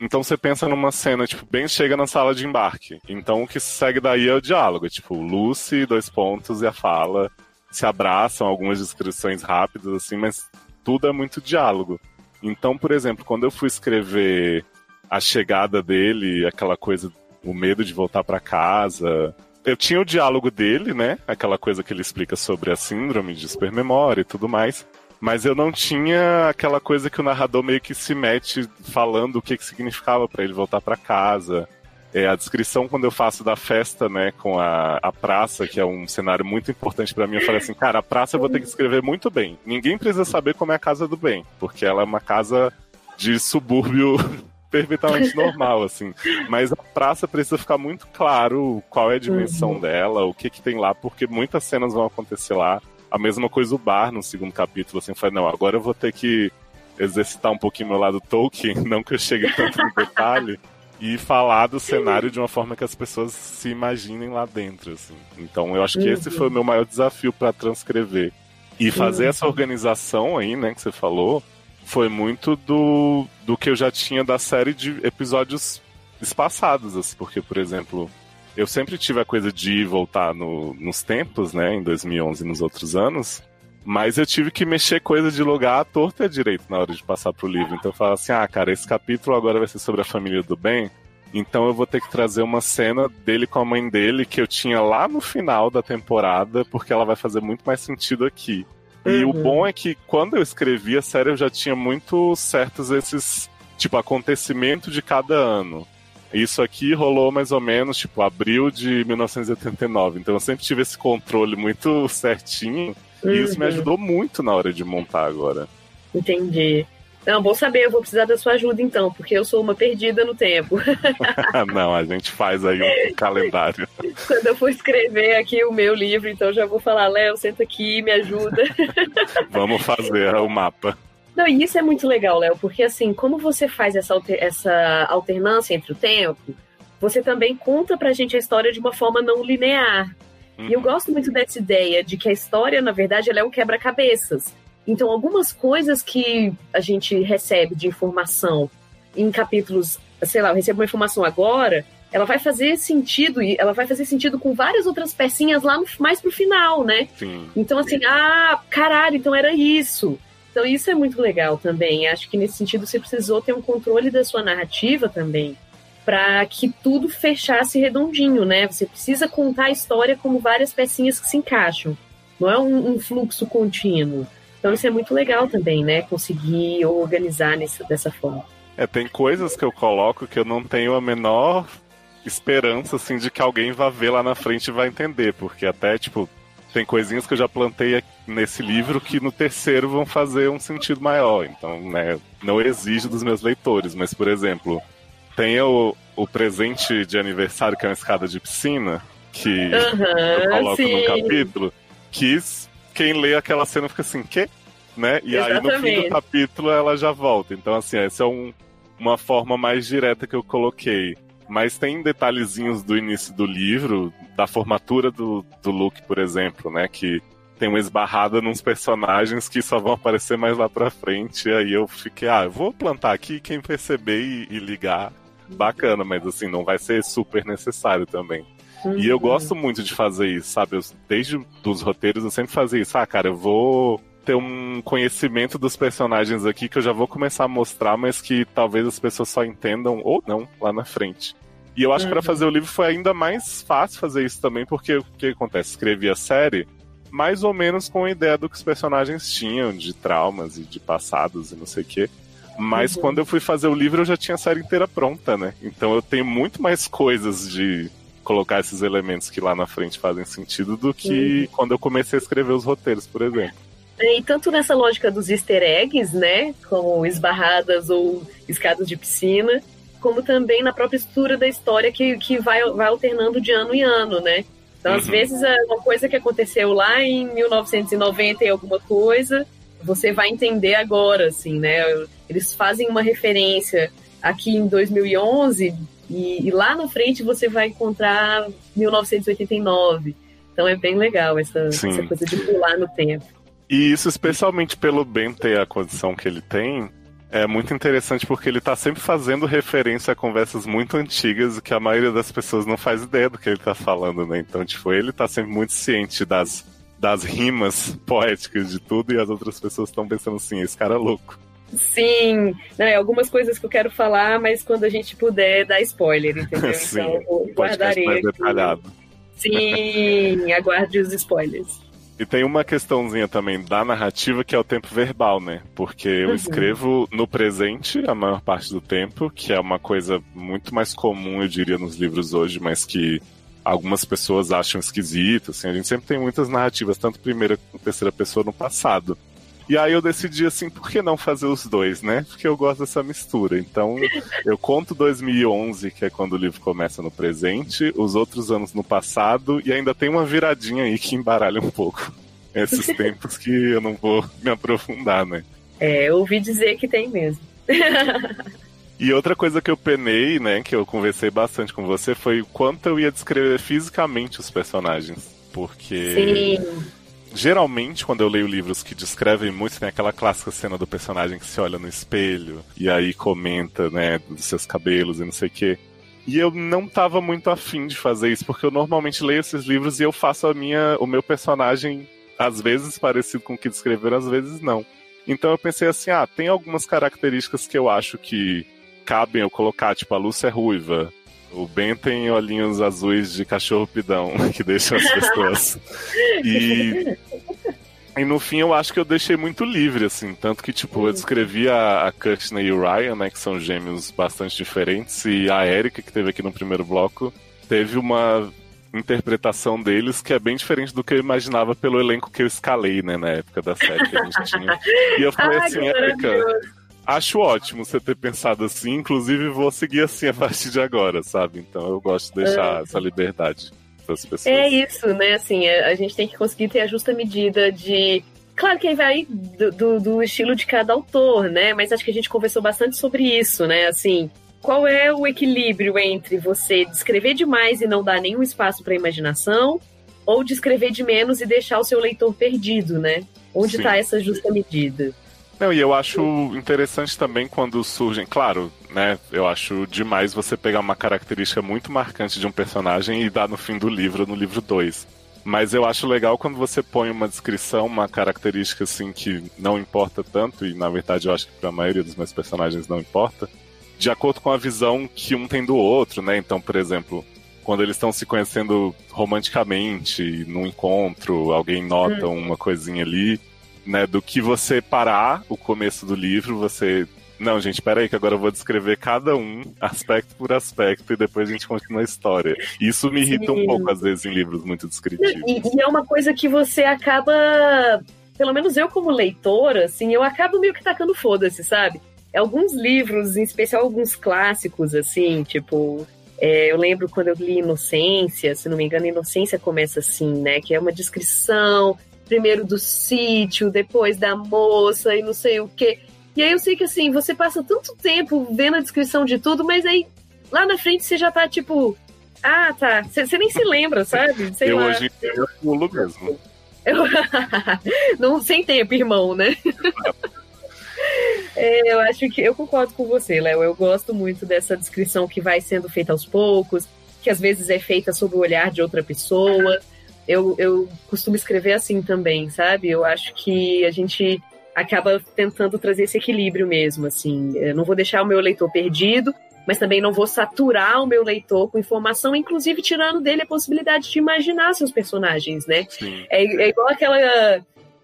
Então você pensa numa cena, tipo, bem chega na sala de embarque. Então o que segue daí é o diálogo, tipo, Lucy, dois pontos e a fala. Se abraçam, algumas descrições rápidas, assim, mas tudo é muito diálogo. Então, por exemplo, quando eu fui escrever a chegada dele, aquela coisa, o medo de voltar para casa, eu tinha o diálogo dele, né? Aquela coisa que ele explica sobre a síndrome de supermemória e tudo mais. Mas eu não tinha aquela coisa que o narrador meio que se mete falando o que, que significava para ele voltar para casa. É, a descrição quando eu faço da festa, né, com a, a praça, que é um cenário muito importante para mim, eu falei assim, cara, a praça eu vou ter que escrever muito bem. Ninguém precisa saber como é a casa do bem, porque ela é uma casa de subúrbio perfeitamente normal, assim. Mas a praça precisa ficar muito claro qual é a dimensão uhum. dela, o que que tem lá, porque muitas cenas vão acontecer lá. A mesma coisa o bar no segundo capítulo, assim, foi não, agora eu vou ter que exercitar um pouquinho meu lado Tolkien, não que eu chegue tanto no detalhe, e falar do cenário de uma forma que as pessoas se imaginem lá dentro, assim. Então eu acho que uhum. esse foi o meu maior desafio para transcrever. E fazer uhum. essa organização aí, né, que você falou, foi muito do, do que eu já tinha da série de episódios espaçados, assim, porque, por exemplo, eu sempre tive a coisa de ir voltar no, nos tempos, né, em 2011 e nos outros anos, mas eu tive que mexer coisa de lugar à torta e à direito na hora de passar pro livro. Então eu falava assim, ah, cara, esse capítulo agora vai ser sobre a família do bem, então eu vou ter que trazer uma cena dele com a mãe dele que eu tinha lá no final da temporada, porque ela vai fazer muito mais sentido aqui. E uhum. o bom é que quando eu escrevi a série eu já tinha muito certos esses, tipo, acontecimento de cada ano. Isso aqui rolou mais ou menos, tipo, abril de 1989. Então eu sempre tive esse controle muito certinho. Uhum. E isso me uhum. ajudou muito na hora de montar agora. Entendi. Não, bom saber, eu vou precisar da sua ajuda então, porque eu sou uma perdida no tempo. Não, a gente faz aí um calendário. Quando eu for escrever aqui o meu livro, então já vou falar, Léo, senta aqui, me ajuda. Vamos fazer o mapa. Não, e isso é muito legal, Léo, porque assim, como você faz essa, alter essa alternância entre o tempo, você também conta pra gente a história de uma forma não linear. E eu uhum. gosto muito dessa ideia de que a história, na verdade, ela é um quebra-cabeças. Então, algumas coisas que a gente recebe de informação em capítulos, sei lá, eu recebo uma informação agora, ela vai fazer sentido e ela vai fazer sentido com várias outras pecinhas lá no, mais pro final, né? Sim. Então, assim, ah, caralho, então era isso. Então, isso é muito legal também. Acho que nesse sentido você precisou ter um controle da sua narrativa também, para que tudo fechasse redondinho, né? Você precisa contar a história como várias pecinhas que se encaixam. Não é um, um fluxo contínuo. Então isso é muito legal também, né? Conseguir organizar nessa, dessa forma. É, tem coisas que eu coloco que eu não tenho a menor esperança, assim, de que alguém vá ver lá na frente e vai entender, porque até, tipo, tem coisinhas que eu já plantei nesse livro que no terceiro vão fazer um sentido maior. Então, né, não exijo dos meus leitores, mas, por exemplo, tem o, o presente de aniversário, que é uma escada de piscina, que uhum, eu coloco sim. no capítulo, que quem lê aquela cena fica assim, quê? Né? E aí no fim Exatamente. do capítulo ela já volta. Então, assim, essa é um- uma forma mais direta que eu coloquei. Mas tem detalhezinhos do início do livro, da formatura do, do Luke, por exemplo, né? Que tem uma esbarrada nos personagens que só vão aparecer mais lá pra frente. E aí eu fiquei, ah, eu vou plantar aqui, quem perceber e, e ligar, bacana, mas assim, não vai ser super necessário também. E eu gosto muito de fazer isso, sabe? Eu- desde os roteiros eu sempre fazia isso. Ah, cara, eu vou ter um conhecimento dos personagens aqui que eu já vou começar a mostrar, mas que talvez as pessoas só entendam ou não lá na frente. E eu acho que pra Uhum. fazer o livro foi ainda mais fácil fazer isso também, porque o que acontece? Escrevi a série mais ou menos com a ideia do que os personagens tinham, de traumas e de passados e não sei o quê. Mas Uhum. quando eu fui fazer o livro, eu já tinha a série inteira pronta, né? Então eu tenho muito mais coisas de colocar esses elementos que lá na frente fazem sentido do que quando eu comecei a escrever os roteiros, por exemplo. E tanto nessa lógica dos easter eggs, né? Como esbarradas ou escadas de piscina, como também na própria estrutura da história que, que vai, vai alternando de ano em ano, né? Então, às Uhum. vezes, é uma coisa que aconteceu lá em 1990 e alguma coisa, você vai entender agora, assim, né? Eles fazem uma referência aqui em 2011 e, e lá na frente você vai encontrar 1989. Então é bem legal essa, essa coisa de pular no tempo. E isso, especialmente pelo Ben ter a condição que ele tem, é muito interessante porque ele tá sempre fazendo referência a conversas muito antigas e que a maioria das pessoas não faz ideia do que ele tá falando, né? Então, tipo, ele tá sempre muito ciente das, das rimas poéticas de tudo e as outras pessoas estão pensando assim, esse cara é louco. Sim, né, algumas coisas que eu quero falar, mas quando a gente puder dar spoiler, entendeu? Sim, então eu Um podcast guardarei mais detalhado. Sim, aguarde os spoilers. E tem uma questãozinha também da narrativa que é o tempo verbal, né? Porque eu Uhum. escrevo no presente a maior parte do tempo, que é uma coisa muito mais comum, eu diria, nos livros hoje, mas que algumas pessoas acham esquisito. Assim, a gente sempre tem muitas narrativas, tanto primeira como terceira pessoa no passado. E aí eu decidi assim, por que não fazer os dois, né? Porque eu gosto dessa mistura. Então, eu conto 2011, que é quando o livro começa no presente, os outros anos no passado, e ainda tem uma viradinha aí que embaralha um pouco esses tempos que eu não vou me aprofundar, né? É, eu ouvi dizer que tem mesmo. E outra coisa que eu penei, né, que eu conversei bastante com você, foi o quanto eu ia descrever fisicamente os personagens. Porque Sim, geralmente, quando eu leio livros que descrevem muito, tem aquela clássica cena do personagem que se olha no espelho e aí comenta, né, dos seus cabelos e não sei o quê. E eu não tava muito afim de fazer isso, porque eu normalmente leio esses livros e eu faço a minha, o meu personagem, às vezes parecido com o que descreveram, às vezes não. Então eu pensei assim, ah, tem algumas características que eu acho que cabem eu colocar, tipo, a Lúcia é ruiva, o Ben tem olhinhos azuis de cachorro pidão, que deixam as pessoas. E, e no fim eu acho que eu deixei muito livre, assim. Tanto que, tipo, eu descrevi a, a Kirchner e o Ryan, né? Que são gêmeos bastante diferentes. E a Erika, que teve aqui no primeiro bloco, teve uma interpretação deles que é bem diferente do que eu imaginava pelo elenco que eu escalei, né? Na época da série que a gente tinha. E eu falei assim, Erika. Acho ótimo você ter pensado assim, inclusive vou seguir assim a partir de agora, sabe? Então eu gosto de deixar essa liberdade das pessoas. É isso, né? Assim, a, a gente tem que conseguir ter a justa medida de. Claro que aí vai do, do, do estilo de cada autor, né? Mas acho que a gente conversou bastante sobre isso, né? Assim, qual é o equilíbrio entre você descrever demais e não dar nenhum espaço para imaginação, ou descrever de menos e deixar o seu leitor perdido, né? Onde está essa justa medida? Não, e eu acho interessante também quando surgem, claro, né? Eu acho demais você pegar uma característica muito marcante de um personagem e dar no fim do livro, no livro 2. Mas eu acho legal quando você põe uma descrição, uma característica assim que não importa tanto, e na verdade eu acho que pra maioria dos meus personagens não importa, de acordo com a visão que um tem do outro, né? Então, por exemplo, quando eles estão se conhecendo romanticamente, num encontro, alguém nota uma coisinha ali, né? Do que você parar o começo do livro, você. Não, gente, peraí, que agora eu vou descrever cada um, aspecto por aspecto, e depois a gente continua a história. Isso me irrita um Sim. pouco, às vezes, em livros muito descritivos. E, e é uma coisa que você acaba. Pelo menos eu, como leitora, assim, eu acabo meio que tacando foda-se, sabe? Alguns livros, em especial alguns clássicos, assim, tipo. é, eu lembro quando eu li Inocência, se não me engano, Inocência começa assim, né? Que é uma descrição primeiro do sítio, depois da moça e não sei o quê. E aí eu sei que assim, você passa tanto tempo vendo a descrição de tudo, mas aí lá na frente você já tá tipo, ah, tá, você nem se lembra, sabe? Sei eu lá. hoje eu pulo mesmo. Eu... não, sem tempo, irmão, né? É, eu acho que eu concordo com você, Léo. Eu gosto muito dessa descrição que vai sendo feita aos poucos, que às vezes é feita sob o olhar de outra pessoa. Eu, eu costumo escrever assim também, sabe? Eu acho que a gente acaba tentando trazer esse equilíbrio mesmo, assim. Eu não vou deixar o meu leitor perdido, mas também não vou saturar o meu leitor com informação, inclusive tirando dele a possibilidade de imaginar seus personagens, né? É, é, igual aquela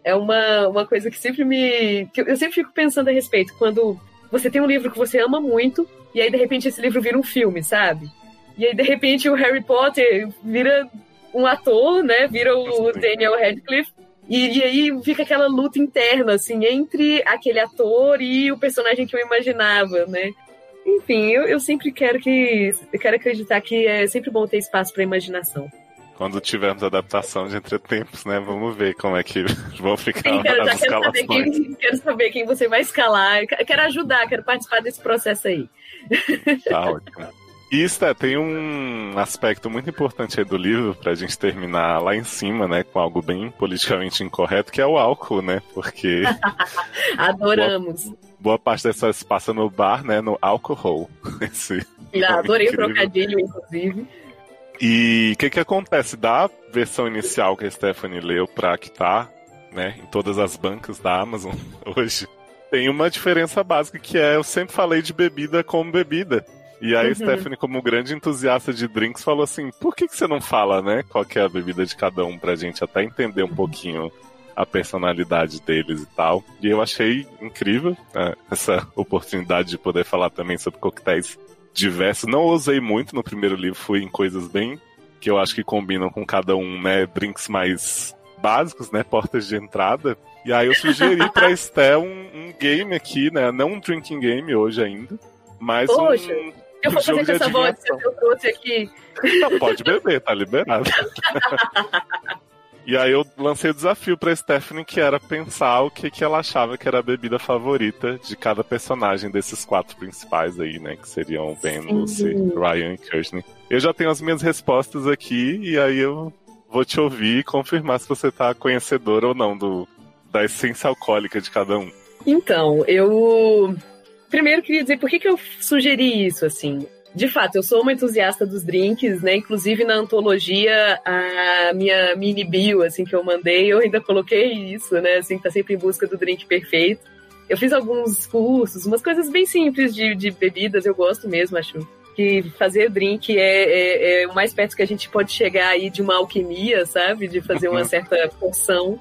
é uma, uma coisa que sempre me. Que eu sempre fico pensando a respeito. Quando você tem um livro que você ama muito, e aí de repente esse livro vira um filme, sabe? E aí de repente o Harry Potter vira um ator, né? Vira o Daniel Radcliffe. E, e, aí fica aquela luta interna, assim, entre aquele ator e o personagem que eu imaginava, né? Enfim, eu, eu sempre quero que. Quero acreditar que é sempre bom ter espaço para imaginação quando tivermos adaptação de Entretempos, né? Vamos ver como é que vão ficar Sim, quero, as quero saber, quem, quero saber quem você vai escalar. Quero ajudar, quero participar desse processo aí. Tá ótimo. E, Sté, tem um aspecto muito importante aí do livro, pra gente terminar lá em cima, né, com algo bem politicamente incorreto, que é o álcool, né? Porque. Adoramos. Boa, boa parte dessas passa no bar, né, no álcool. Esse Já adorei o trocadilho, inclusive. E o que, que acontece? Da versão inicial que a Stephanie leu para que tá né, em todas as bancas da Amazon hoje, tem uma diferença básica que é eu sempre falei de bebida como bebida. E aí uhum. Stephanie, como grande entusiasta de drinks, falou assim: por que, que você não fala, né? Qual que é a bebida de cada um pra gente até entender um pouquinho a personalidade deles e tal. E eu achei incrível né, essa oportunidade de poder falar também sobre coquetéis diversos. Não usei muito no primeiro livro, fui em coisas bem que eu acho que combinam com cada um, né? Drinks mais básicos, né? Portas de entrada. E aí eu sugeri pra Esté um, um, game aqui, né? Não um drinking game hoje ainda, mas Poxa, um. Eu vou fazer com essa voz que eu trouxe aqui. Não, pode beber, tá liberado. E aí eu lancei o desafio pra Stephanie, que era pensar o que, que ela achava que era a bebida favorita de cada personagem desses quatro principais aí, né? Que seriam Ben, Sim. Lucy, Ryan e Kirsten. Eu já tenho as minhas respostas aqui, e aí eu vou te ouvir e confirmar se você tá conhecedora ou não do, da essência alcoólica de cada um. Então, eu primeiro queria dizer por que, que eu sugeri isso, assim de fato, eu sou uma entusiasta dos drinks, né? Inclusive na antologia, a minha mini bio, assim, que eu mandei, eu ainda coloquei isso, né? Assim, tá sempre em busca do drink perfeito. Eu fiz alguns cursos, umas coisas bem simples de, de bebidas, eu gosto mesmo, acho que fazer drink é, é, é, o mais perto que a gente pode chegar aí de uma alquimia, sabe? De fazer uma certa porção.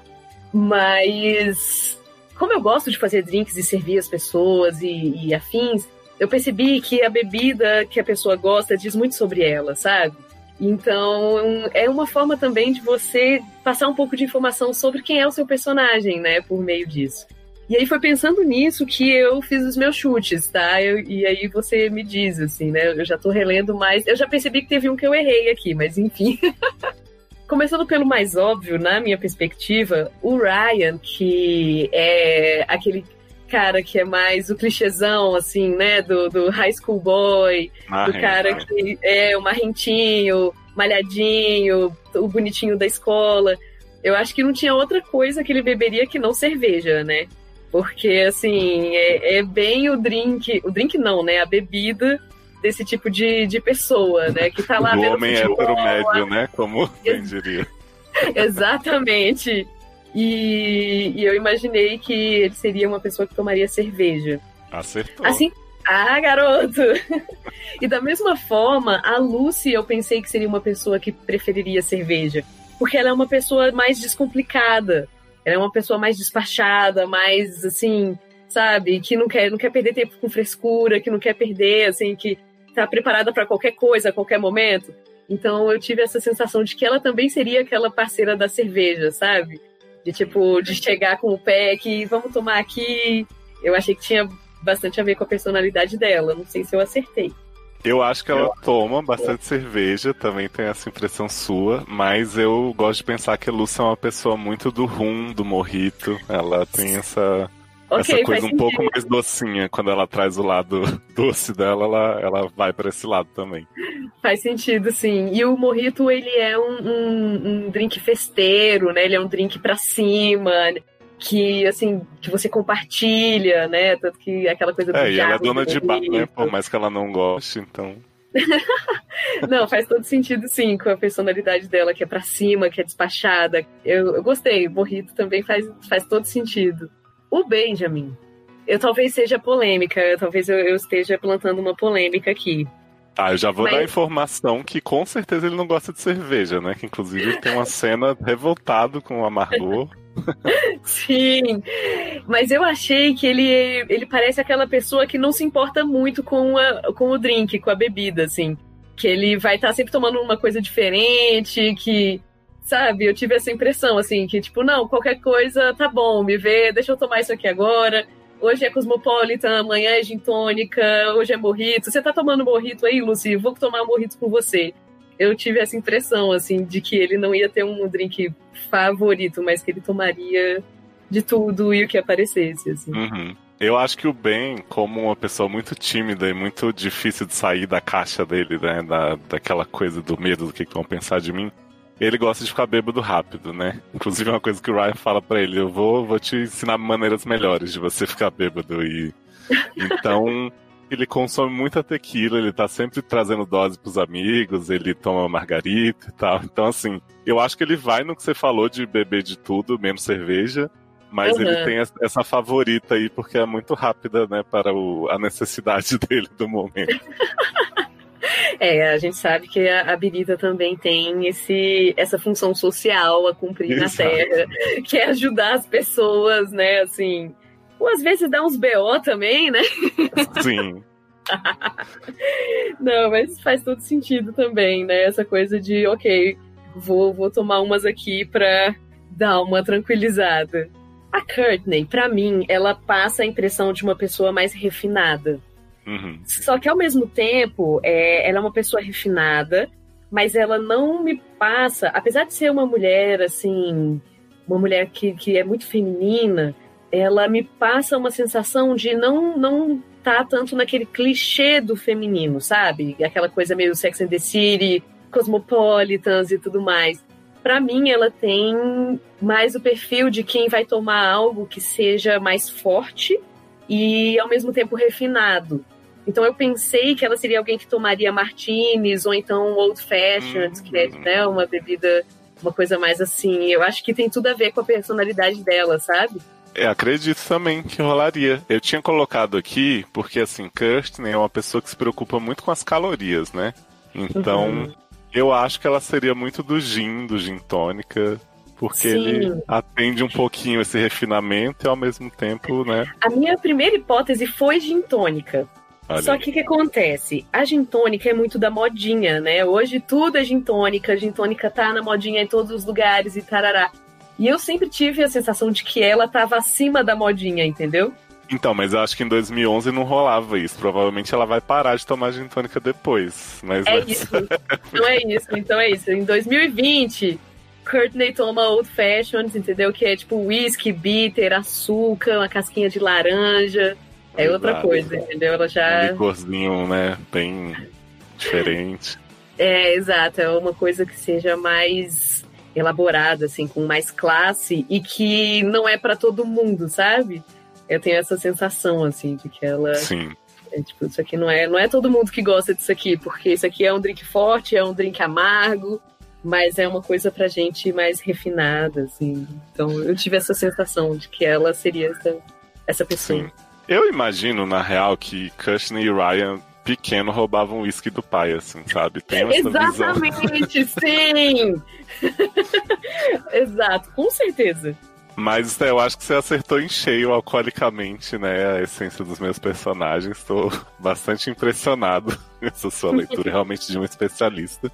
Mas como eu gosto de fazer drinks e servir as pessoas e, e afins, eu percebi que a bebida que a pessoa gosta diz muito sobre ela, sabe? Então, é uma forma também de você passar um pouco de informação sobre quem é o seu personagem, né, por meio disso. E aí foi pensando nisso que eu fiz os meus chutes, tá? Eu, e aí você me diz, assim, né? Eu já tô relendo mais. Eu já percebi que teve um que eu errei aqui, mas enfim. Começando pelo mais óbvio, na minha perspectiva, o Ryan, que é aquele cara que é mais o clichêzão, assim, né? Do, do high school boy, do cara que é o marrentinho, malhadinho, o bonitinho da escola. Eu acho que não tinha outra coisa que ele beberia que não cerveja, né? Porque, assim, é, é bem o drink. O drink não, né? A bebida desse tipo de, de pessoa, né? Que tá lá o homem hétero médio, né? Como quem diria. Exatamente. E, e, eu imaginei que ele seria uma pessoa que tomaria cerveja. Acertou. Assim, ah, garoto! e da mesma forma, a Lucy eu pensei que seria uma pessoa que preferiria cerveja. Porque ela é uma pessoa mais descomplicada. Ela é uma pessoa mais despachada, mais assim, sabe? Que não quer, não quer perder tempo com frescura, que não quer perder, assim, que tá preparada para qualquer coisa, a qualquer momento. Então eu tive essa sensação de que ela também seria aquela parceira da cerveja, sabe? De tipo, de chegar com o pé que vamos tomar aqui. Eu achei que tinha bastante a ver com a personalidade dela. Não sei se eu acertei. Eu acho que ela toma bastante cerveja, também tem essa impressão sua, mas eu gosto de pensar que a Lúcia é uma pessoa muito do rum, do morrito. Ela tem essa, Ok, essa coisa um pouco mais docinha. Quando ela traz o lado doce dela, ela, ela vai para esse lado também. Faz sentido, sim. E o morrito, ele é um, um, um drink festeiro, né? Ele é um drink pra cima, que, assim, que você compartilha, né? Tanto que aquela coisa do É, e ela é dona do de bar, né? Por mais que ela não goste, então. Não, faz todo sentido, sim, com a personalidade dela, que é pra cima, que é despachada. Eu, eu gostei, o morrito também faz, faz todo sentido. O Benjamin, eu talvez seja polêmica, talvez eu, eu esteja plantando uma polêmica aqui. Tá, eu já vou Mas- dar a informação que com certeza ele não gosta de cerveja, né? Que inclusive tem uma cena revoltado com o amargor. Sim, mas eu achei que ele, ele parece aquela pessoa que não se importa muito com, a, com o drink, com a bebida, assim. Que ele vai estar sempre tomando uma coisa diferente, que, sabe, eu tive essa impressão, assim, que tipo, não, qualquer coisa tá bom, me vê, deixa eu tomar isso aqui agora. Hoje é Cosmopolitan, amanhã é gin tônica, hoje é morrito. Você tá tomando morrito aí, Lucy? Vou tomar morrito com você. Eu tive essa impressão, assim, de que ele não ia ter um drink favorito, mas que ele tomaria de tudo e o que aparecesse, assim. Uhum. Eu acho que o Ben, como uma pessoa muito tímida e muito difícil de sair da caixa dele, né? Da, daquela coisa do medo do que vão pensar de mim. Ele gosta de ficar bêbado rápido, né? Inclusive é uma coisa que o Ryan fala pra ele, eu vou, vou te ensinar maneiras melhores de você ficar bêbado e então ele consome muita tequila, ele tá sempre trazendo dose pros amigos, ele toma margarita e tal. Então assim, eu acho que ele vai no que você falou de beber de tudo, menos cerveja, mas Uhum. ele tem essa- essa favorita aí porque é muito rápida, né, para o, a necessidade dele do momento. É, a gente sabe que a, a bebida também tem esse, essa função social a cumprir na Exato. Terra, que é ajudar as pessoas, né, assim... Ou às vezes dá uns BO também, né? Sim. Não, mas faz todo sentido também, né? Essa coisa de, ok, vou, vou tomar umas aqui pra dar uma tranquilizada. A Courtney, pra mim, ela passa a impressão de uma pessoa mais refinada. Uhum. Só que ao mesmo tempo, é, ela é uma pessoa refinada, mas ela não me passa, apesar de ser uma mulher assim, uma mulher que, que é muito feminina, ela me passa uma sensação de não não tá tanto naquele clichê do feminino, sabe? Aquela coisa meio Sex and the City, Cosmopolitans e tudo mais. Pra mim, ela tem mais o perfil de quem vai tomar algo que seja mais forte e ao mesmo tempo refinado. Então eu pensei que ela seria alguém que tomaria martinis ou então old fashions, que é Uhum. né, uma bebida, uma coisa mais assim. Eu acho que tem tudo a ver com a personalidade dela, sabe? É, acredito também que rolaria. Eu tinha colocado aqui, porque assim, Kirsten é uma pessoa que se preocupa muito com as calorias, né? Então, Uhum. eu acho que ela seria muito do gin, do gin tônica, porque Sim. ele atende um pouquinho esse refinamento e ao mesmo tempo, né? A minha primeira hipótese foi gin tônica. Olha Só que o que acontece? A gin tônica é muito da modinha, né? Hoje tudo é gin tônica, a gin tônica tá na modinha em todos os lugares e tarará. E eu sempre tive a sensação de que ela tava acima da modinha, entendeu? Então, mas eu acho que em 2011 não rolava isso. Provavelmente ela vai parar de tomar gin tônica depois. Mas É isso. Então é isso, então é isso. Em 2020, Courtney toma old fashions, entendeu? Que é tipo whisky, bitter, açúcar, uma casquinha de laranja. É outra Exato. coisa, entendeu? Ela um já. licorzinho, né? Bem diferente. É, exato. É uma coisa que seja mais elaborada, assim, com mais classe e que não é pra todo mundo, sabe? Eu tenho essa sensação, assim, de que ela. Sim. É, tipo, isso aqui não é, não é todo mundo que gosta disso aqui, porque isso aqui é um drink forte, é um drink amargo, mas é uma coisa pra gente mais refinada, assim. Então eu tive essa sensação de que ela seria essa, essa pessoa. Sim. Eu imagino, na real, que Kushner e Ryan pequeno roubavam uísque do pai, assim, sabe? Tem essa visão. Exatamente, sim! Exato, com certeza. Mas eu acho que você acertou em cheio alcoolicamente, né? A essência dos meus personagens. Estou bastante impressionado. Essa sua leitura realmente de um especialista.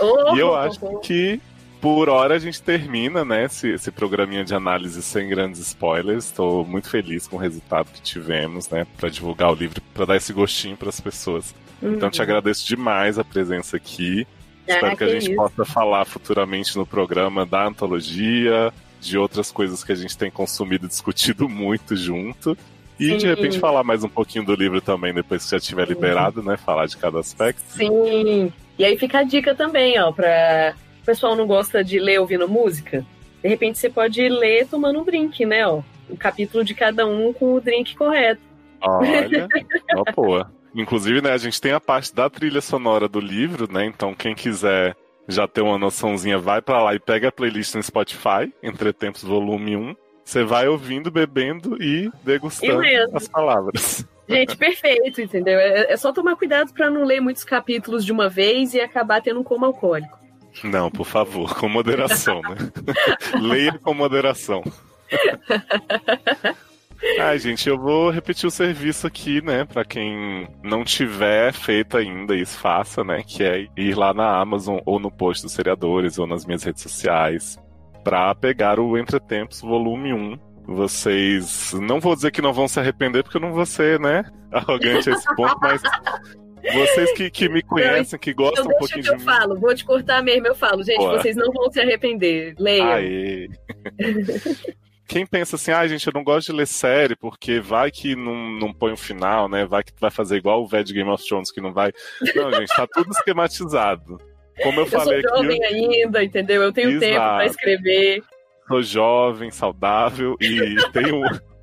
Oh, E eu oh, acho oh. que por hora a gente termina, né, esse, esse programinha de análise sem grandes spoilers. Estou muito feliz com o resultado que tivemos, né, para divulgar o livro, para dar esse gostinho para as pessoas. Então te agradeço demais a presença aqui. Ah, Espero que a gente isso. possa falar futuramente no programa da antologia, de outras coisas que a gente tem consumido e discutido muito junto. E de Sim. repente falar mais um pouquinho do livro também, depois que já tiver liberado, né? Falar de cada aspecto. Sim. E aí fica a dica também, ó, pra o pessoal não gosta de ler ouvindo música. De repente você pode ler tomando um drink, né, ó. O capítulo de cada um com o drink correto. Olha, ó, boa. Inclusive, né, a gente tem a parte da trilha sonora do livro, né? Então, quem quiser já ter uma noçãozinha, vai pra lá e pega a playlist no Spotify, Entre Tempos Volume 1. Você vai ouvindo, bebendo e degustando as palavras. Gente, perfeito, entendeu? É, é só tomar cuidado pra não ler muitos capítulos de uma vez e acabar tendo um coma alcoólico. Não, por favor, com moderação, né? Leia com moderação. Ai, gente, eu vou repetir o serviço aqui, né? Pra quem não tiver feito ainda, isso faça, né? Que é ir lá na Amazon ou no post dos seriadores ou nas minhas redes sociais pra pegar o Entretempos volume 1. Vocês não vou dizer que não vão se arrepender, porque eu não vou ser, né? Arrogante a esse ponto, mas vocês que, que me conhecem, que gostam Então um pouquinho que eu de mim. falo, vou te cortar mesmo, eu falo. Gente, Boa. vocês não vão se arrepender. Leiam. Aê. Quem pensa assim, ah, gente, eu não gosto de ler série porque vai que não, não põe um final, né? Vai que vai fazer igual o velho de Game of Thrones que não vai. Não, gente, tá tudo esquematizado. Como eu Eu sou falei aqui, jovem eu ainda, entendeu? Eu tenho Exato. tempo pra escrever. sou jovem, saudável e tenho,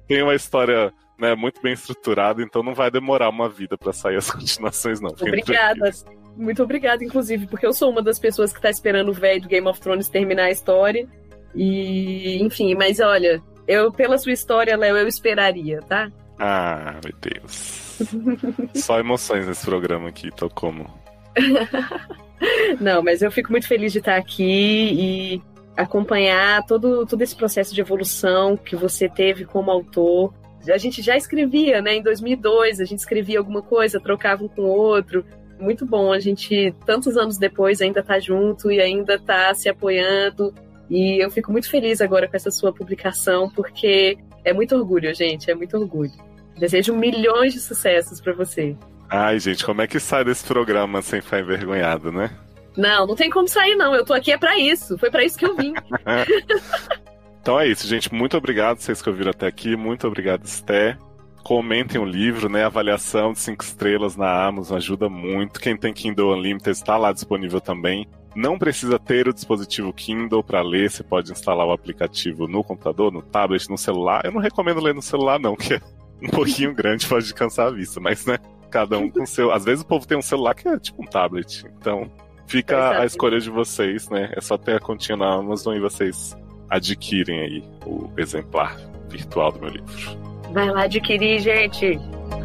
tenho uma história né, muito bem estruturada, então não vai demorar uma vida pra sair as continuações, não. Obrigada. Muito obrigada, inclusive, porque eu sou uma das pessoas que tá esperando o velho do Game of Thrones terminar a história. E, enfim, mas olha, eu, pela sua história, Léo, eu esperaria, tá? Ah, meu Deus. Só emoções nesse programa aqui, tô como. Não, mas eu fico muito feliz de estar aqui e acompanhar todo, todo esse processo de evolução que você teve como autor. A gente já escrevia, né? Em 2002, a gente escrevia alguma coisa, trocava um com o outro. Muito bom, a gente, tantos anos depois, ainda tá junto e ainda tá se apoiando. E eu fico muito feliz agora com essa sua publicação, porque é muito orgulho, gente, é muito orgulho. Desejo milhões de sucessos para você. Ai, gente, como é que sai desse programa sem ficar envergonhado, né? Não, não tem como sair, não. Eu tô aqui é pra isso. Foi pra isso que eu vim. Então é isso, gente. Muito obrigado vocês que ouviram até aqui. Muito obrigado, Esté. Comentem o livro, né? Avaliação de 5 estrelas na Amazon ajuda muito. Quem tem Kindle Unlimited está lá disponível também. Não precisa ter o dispositivo Kindle para ler. Você pode instalar o aplicativo no computador, no tablet, no celular. Eu não recomendo ler no celular, não, que é um pouquinho grande, pode cansar a vista. Mas, né? Cada um com o seu. Às vezes o povo tem um celular que é tipo um tablet. Então, fica Exato. a escolha de vocês, né? É só ter a continha na Amazon e vocês adquirem aí o exemplar virtual do meu livro. Vai lá adquirir, gente.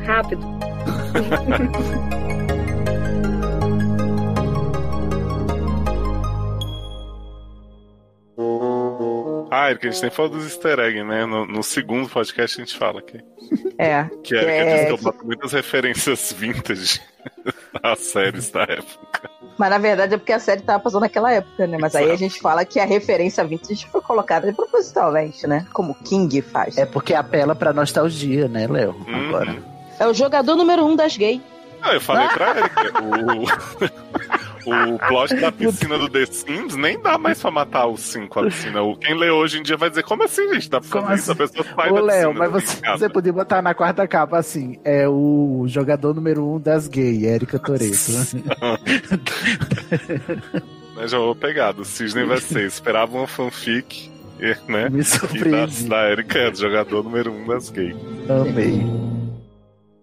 Rápido. Ah, Erika, a gente nem falou dos easter eggs, né? No, no segundo podcast a gente fala aqui. É. Que a Erika É, disse que eu que- boto muitas referências vintage às séries da época. Mas na verdade é porque a série tava passando naquela época, né? Mas aí a gente fala que a referência vintage foi colocada propositalmente, né? Como o King faz. É porque apela pra nostalgia, né, Léo? Uhum. Agora. É o jogador número um das gays. Ah, eu falei pra Erika, o, o plot da piscina do The Sims nem dá mais pra matar os cinco a piscina. O- Quem lê hoje em dia vai dizer, como assim, gente? Dá pra Como fazer isso? A assim? pessoa sai Ô, da Léo, piscina mas você, você podia botar na quarta capa assim: é o jogador número um das gays, Érica Toreto. Né, já vou pegar, do Cisne vai ser. Esperava uma fanfic, né? Me E da, surpreendi. da Erika jogador número um das gays. Amei.